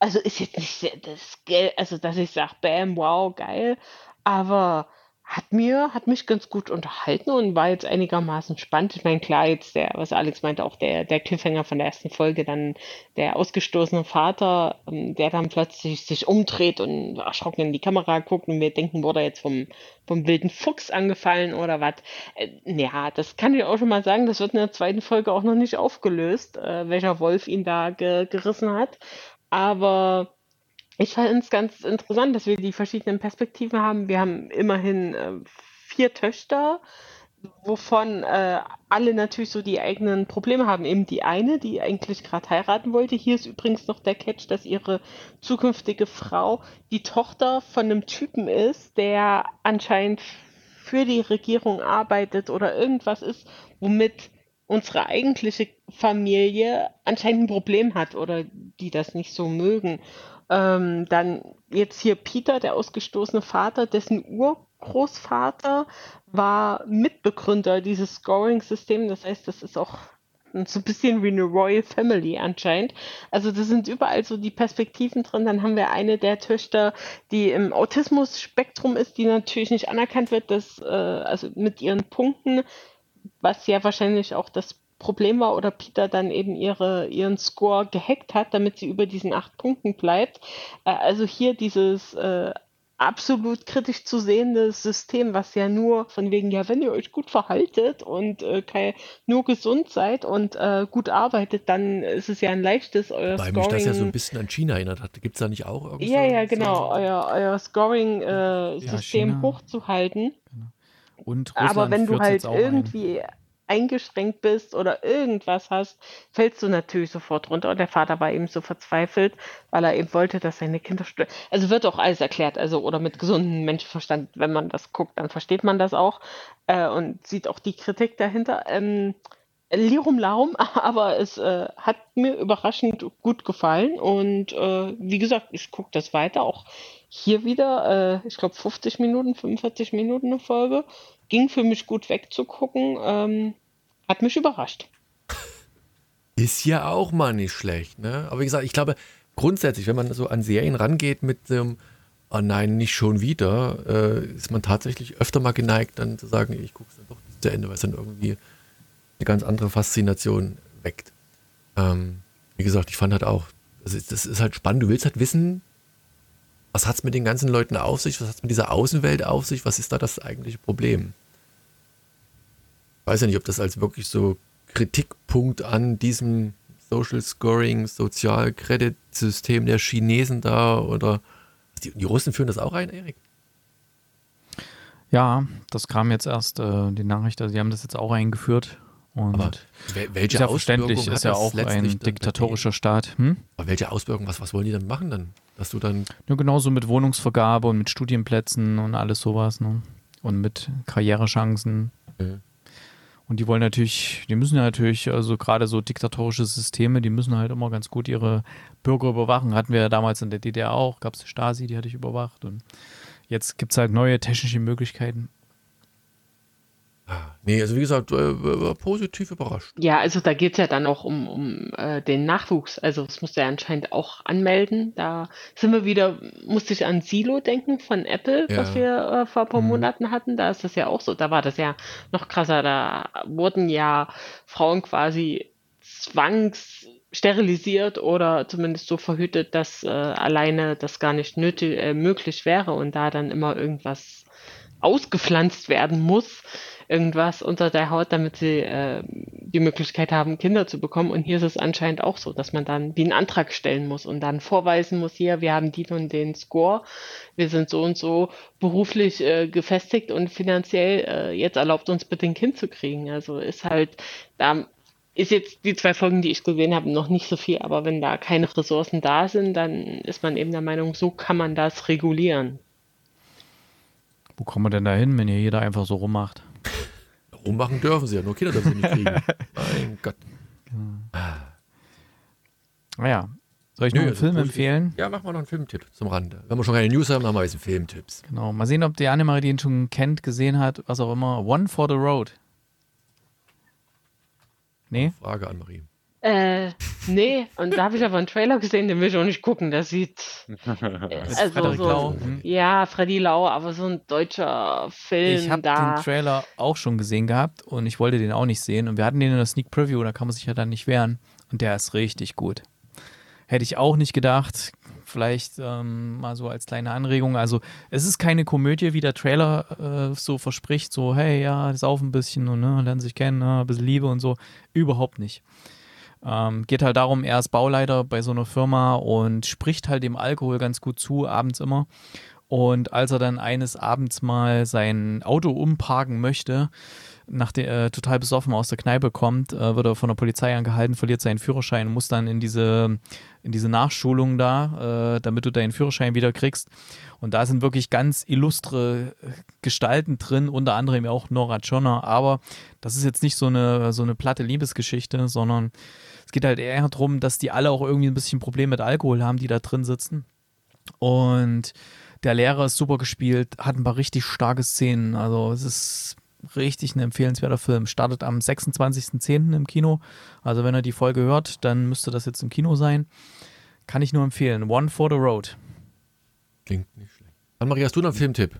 also ist jetzt nicht das Geld, also dass ich sage, bam, wow, geil, aber hat mir, hat mich ganz gut unterhalten und war jetzt einigermaßen spannend. Ich meine, klar, jetzt der, was Alex meinte, auch der, der Cliffhanger von der ersten Folge, dann der ausgestoßene Vater, ähm, der dann plötzlich sich umdreht und erschrocken in die Kamera guckt und wir denken, wurde er jetzt vom, vom wilden Fuchs angefallen oder was. Äh, ja, das kann ich auch schon mal sagen, das wird in der zweiten Folge auch noch nicht aufgelöst, äh, welcher Wolf ihn da ge gerissen hat. Aber ich fand es ganz interessant, dass wir die verschiedenen Perspektiven haben. Wir haben immerhin äh, vier Töchter, wovon äh, alle natürlich so die eigenen Probleme haben. Eben die eine, die eigentlich gerade heiraten wollte. Hier ist übrigens noch der Catch, dass ihre zukünftige Frau die Tochter von einem Typen ist, der anscheinend für die Regierung arbeitet oder irgendwas ist, womit unsere eigentliche Familie anscheinend ein Problem hat oder die das nicht so mögen. Ähm, dann jetzt hier Peter, der ausgestoßene Vater, dessen Urgroßvater war Mitbegründer dieses Scoring-Systems. Das heißt, das ist auch so ein bisschen wie eine Royal Family anscheinend. Also da sind überall so die Perspektiven drin. Dann haben wir eine der Töchter, die im Autismus-Spektrum ist, die natürlich nicht anerkannt wird, dass, äh, also mit ihren Punkten was ja wahrscheinlich auch das Problem war oder Peter dann eben ihre, ihren Score gehackt hat, damit sie über diesen acht Punkten bleibt. Äh, also hier dieses äh, absolut kritisch zu sehende System, was ja nur von wegen, ja, wenn ihr euch gut verhaltet und äh, kein, nur gesund seid und äh, gut arbeitet, dann ist es ja ein leichtes, euer Weil Scoring... mich das ja so ein bisschen an China erinnert hat. Gibt es da nicht auch irgendwie Ja, ja, genau, so euer, euer Scoring-System Ja, China. hochzuhalten. Und Aber Russland wenn du halt auch ein. irgendwie eingeschränkt bist oder irgendwas hast, fällst du natürlich sofort runter. Und der Vater war eben so verzweifelt, weil er eben wollte, dass seine Kinder stu- Also wird auch alles erklärt, also oder mit gesundem Menschenverstand, wenn man das guckt, dann versteht man das auch äh, und sieht auch die Kritik dahinter. Ähm, Lirum Larum, (laughs) aber es äh, hat mir überraschend gut gefallen und äh, wie gesagt, ich gucke das weiter, auch hier wieder, äh, ich glaube 50 Minuten, 45 Minuten eine Folge, ging für mich gut wegzugucken, ähm, hat mich überrascht. (laughs) Ist ja auch mal nicht schlecht, ne? Aber wie gesagt, ich glaube, grundsätzlich, wenn man so an Serien rangeht mit dem, oh nein, nicht schon wieder, äh, ist man tatsächlich öfter mal geneigt, dann zu sagen, ich gucke es dann doch bis zu Ende, weil es dann irgendwie eine ganz andere Faszination weckt. Ähm, wie gesagt, ich fand halt auch, das ist, das ist halt spannend, du willst halt wissen, was hat es mit den ganzen Leuten auf sich, was hat es mit dieser Außenwelt auf sich, was ist da das eigentliche Problem? Ich weiß ja nicht, ob das als wirklich so Kritikpunkt an diesem Social Scoring, Sozialkreditsystem der Chinesen da oder die, die Russen führen das auch ein, Erik? Ja, das kam jetzt erst, äh, die Nachricht, also die haben das jetzt auch eingeführt. Und Aber welche ist ja verständlich, ist ja auch ein diktatorischer Staat. Hm? Aber welche Auswirkungen, was, was wollen die dann machen dann? Dass du dann. Ja, genauso mit Wohnungsvergabe und mit Studienplätzen und alles sowas, ne? Und mit Karrierechancen. Okay. Und die wollen natürlich, die müssen ja natürlich, also gerade so diktatorische Systeme, die müssen halt immer ganz gut ihre Bürger überwachen. Hatten wir ja damals in der DDR auch, gab es die Stasi, die hatte ich überwacht. Und jetzt gibt es halt neue technische Möglichkeiten. Nee, also wie gesagt, äh, positiv überrascht. Ja, also da geht es ja dann auch um, um äh, den Nachwuchs. Also das musst du ja anscheinend auch anmelden. Da sind wir wieder, musste ich an Silo denken von Apple, ja. was wir äh, vor ein paar mhm. Monaten hatten. Da ist das ja auch so. Da war das ja noch krasser. Da wurden ja Frauen quasi zwangs sterilisiert oder zumindest so verhütet, dass äh, alleine das gar nicht nötig, äh, möglich wäre und da dann immer irgendwas ausgepflanzt werden muss irgendwas unter der Haut, damit sie äh, die Möglichkeit haben, Kinder zu bekommen. Und hier ist es anscheinend auch so, dass man dann wie einen Antrag stellen muss und dann vorweisen muss, hier, wir haben die und den Score, wir sind so und so beruflich äh, gefestigt und finanziell äh, jetzt erlaubt uns bitte ein Kind zu kriegen. Also ist halt, da ist jetzt die zwei Folgen, die ich gesehen habe, noch nicht so viel, aber wenn da keine Ressourcen da sind, dann ist man eben der Meinung, so kann man das regulieren. Wo kommen wir denn da hin, wenn hier jeder einfach so rummacht? Rummachen dürfen sie ja, nur Kinder dürfen sie nicht (laughs) kriegen. mein Gott. Naja. Ah Soll ich Nö, noch einen also Film empfehlen? Ja, mach mal noch einen Filmtipp zum Rande. Wenn wir schon keine News haben, dann haben wir jetzt Filmtipps. Genau. Mal sehen, ob die Annemarie den schon kennt, gesehen hat, was auch immer. One for the Road. Nee? Frage an Marie. Äh, nee, und da habe ich aber einen Trailer gesehen, den will ich auch nicht gucken. Der sieht. (laughs) also so, Lau. Hm. Ja, Freddy Lau, aber so ein deutscher Film. Ich habe den Trailer auch schon gesehen gehabt und ich wollte den auch nicht sehen. Und wir hatten den in der Sneak Preview, da kann man sich ja dann nicht wehren. Und der ist richtig gut. Hätte ich auch nicht gedacht. Vielleicht ähm, mal so als kleine Anregung. Also, es ist keine Komödie, wie der Trailer äh, so verspricht. So, hey, ja, sauf ein bisschen und ne, lernen sich kennen, ne, ein bisschen Liebe und so. Überhaupt nicht. Ähm, geht halt darum, er ist Bauleiter bei so einer Firma und spricht halt dem Alkohol ganz gut zu, abends immer. Und als er dann eines Abends mal sein Auto umparken möchte, nachdem er äh, total besoffen aus der Kneipe kommt, äh, wird er von der Polizei angehalten, verliert seinen Führerschein, muss dann in diese, in diese Nachschulung da, äh, damit du deinen Führerschein wieder kriegst. Und da sind wirklich ganz illustre äh, Gestalten drin, unter anderem auch Nora Tschirner. Aber das ist jetzt nicht so eine, so eine platte Liebesgeschichte, sondern es geht halt eher darum, dass die alle auch irgendwie ein bisschen Probleme mit Alkohol haben, die da drin sitzen. Und der Lehrer ist super gespielt, hat ein paar richtig starke Szenen. Also es ist richtig ein empfehlenswerter Film. Startet am 26.10. im Kino. Also wenn ihr die Folge hört, dann müsste das jetzt im Kino sein. Kann ich nur empfehlen. One for the Road. Klingt nicht schlecht. Anne-Marie, hast du noch einen Filmtipp?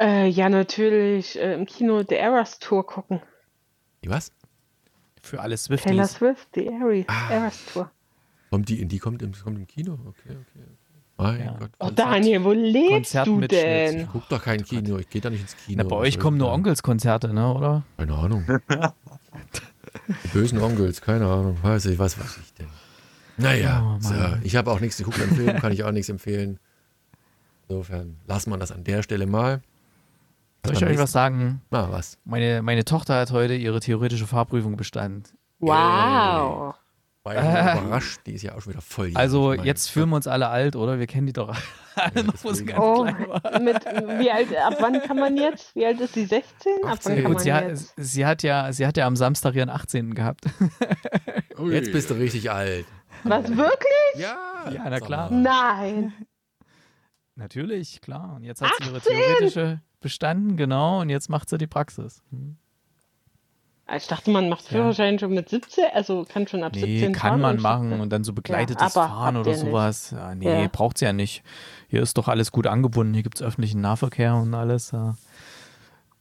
Äh, ja, natürlich äh, im Kino The Eras Tour gucken. Die was? Für alle Swifties. Taylor Swift, die Eras, ah. Tour. Kommt die, die kommt im, kommt im Kino? Okay, okay. Mein ja. Gott. Oh, Daniel, wo lebst du denn? Ich guck doch kein Kino, ich gehe da nicht ins Kino. Na, bei euch kommen nur Onkelskonzerte, ne, oder? Keine Ahnung. (laughs) die bösen Onkels, keine Ahnung. Weiß ich, was weiß ich denn. Naja, oh, so, ich habe auch nichts geguckt am Film, kann ich auch nichts empfehlen. Insofern lassen wir das an der Stelle mal. Soll ich euch was sagen? Na, was? Meine, meine Tochter hat heute ihre theoretische Fahrprüfung bestanden. Wow. War ja äh, (laughs) überrascht, die ist ja auch schon wieder voll. Also jetzt fühlen wir uns alle alt, oder? Wir kennen die doch (laughs) alle ja, noch, wo sie ganz oh, klein war. Mit, wie alt, ab wann kann man jetzt? Wie alt ist sie? 16? Ab wann kann man sie, jetzt? Hat, sie, hat ja, sie hat ja am Samstag ihren 18. gehabt. (laughs) Jetzt bist du richtig alt. Was, wirklich? Ja. Ja, na klar. Nein. Natürlich, klar. Und jetzt hat sie ihre theoretische bestanden, genau, und jetzt macht sie die Praxis. Hm. Ich dachte, man macht Führerschein ja. schon mit 17, also kann schon ab nee, 17 kann fahren. man machen und dann so begleitetes ja, Fahren oder sowas. Ja, nee, ja. braucht sie ja nicht. Hier ist doch alles gut angebunden, hier gibt es öffentlichen Nahverkehr und alles.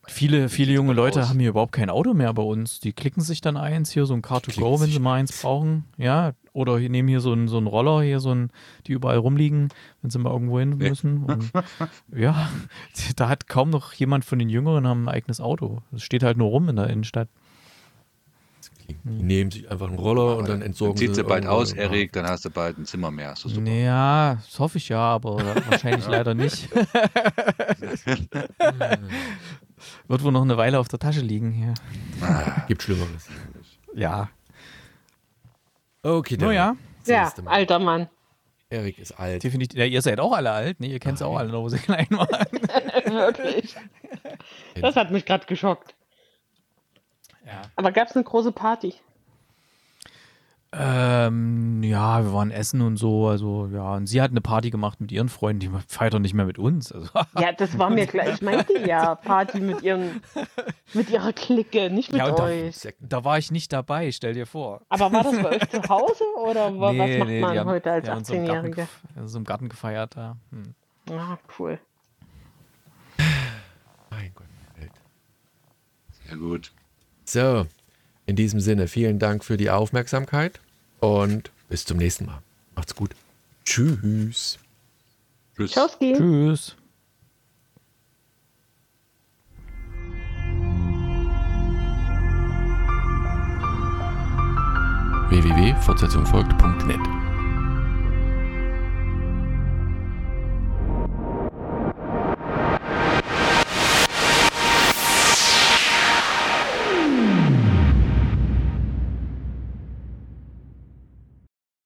Viele, viele junge Leute haben hier überhaupt kein Auto mehr bei uns. Die klicken sich dann eins, hier so ein Car2Go, wenn sie mal eins brauchen. Ja, oder hier nehmen hier so einen, so einen Roller, hier so ein, die überall rumliegen, wenn sie mal irgendwo hin müssen. Und, (laughs) ja, (laughs) da hat kaum noch jemand von den Jüngeren haben ein eigenes Auto. Das steht halt nur rum in der Innenstadt. Die nehmen sich einfach einen Roller und dann entsorgen Zieht sie bald irgendwo- aus, Erik, dann hast du bald ein Zimmer mehr. Ist super. Ja, das hoffe ich ja, aber wahrscheinlich (laughs) leider nicht. Wird wohl noch eine Weile auf der Tasche liegen hier. Gibt Schlimmeres. Ja. Okay, No ja, Ja, mal. alter Mann. Erik ist alt. definitiv. Ja, ihr seid auch alle alt, ne? Ihr kennt es auch alle noch, wo sie klein waren. (laughs) Wirklich. Das hat mich gerade geschockt. Ja. Aber gab es eine große Party? Ähm, ja, wir waren essen und so, also ja, und sie hat eine Party gemacht mit ihren Freunden, die feiert doch nicht mehr mit uns. Also, (laughs) Ja, das war mir klar. Ich meinte ja (laughs) Party mit ihren, mit ihrer Clique, nicht mit Ja, und da- euch. da war ich nicht dabei, stell dir vor. Aber war das bei euch zu (laughs) Hause oder wa- was macht man die haben- heute als die haben so im Garten 18-Jährige? gef- So im Garten gefeiert, ja. Hm. Ah, cool. Mein Gott, Welt. Sehr gut. So, in diesem Sinne, vielen Dank für die Aufmerksamkeit und bis zum nächsten Mal. Macht's gut. Tschüss. Tschüss. Tschauski. Tschüss. www.fortsetzung folgt.net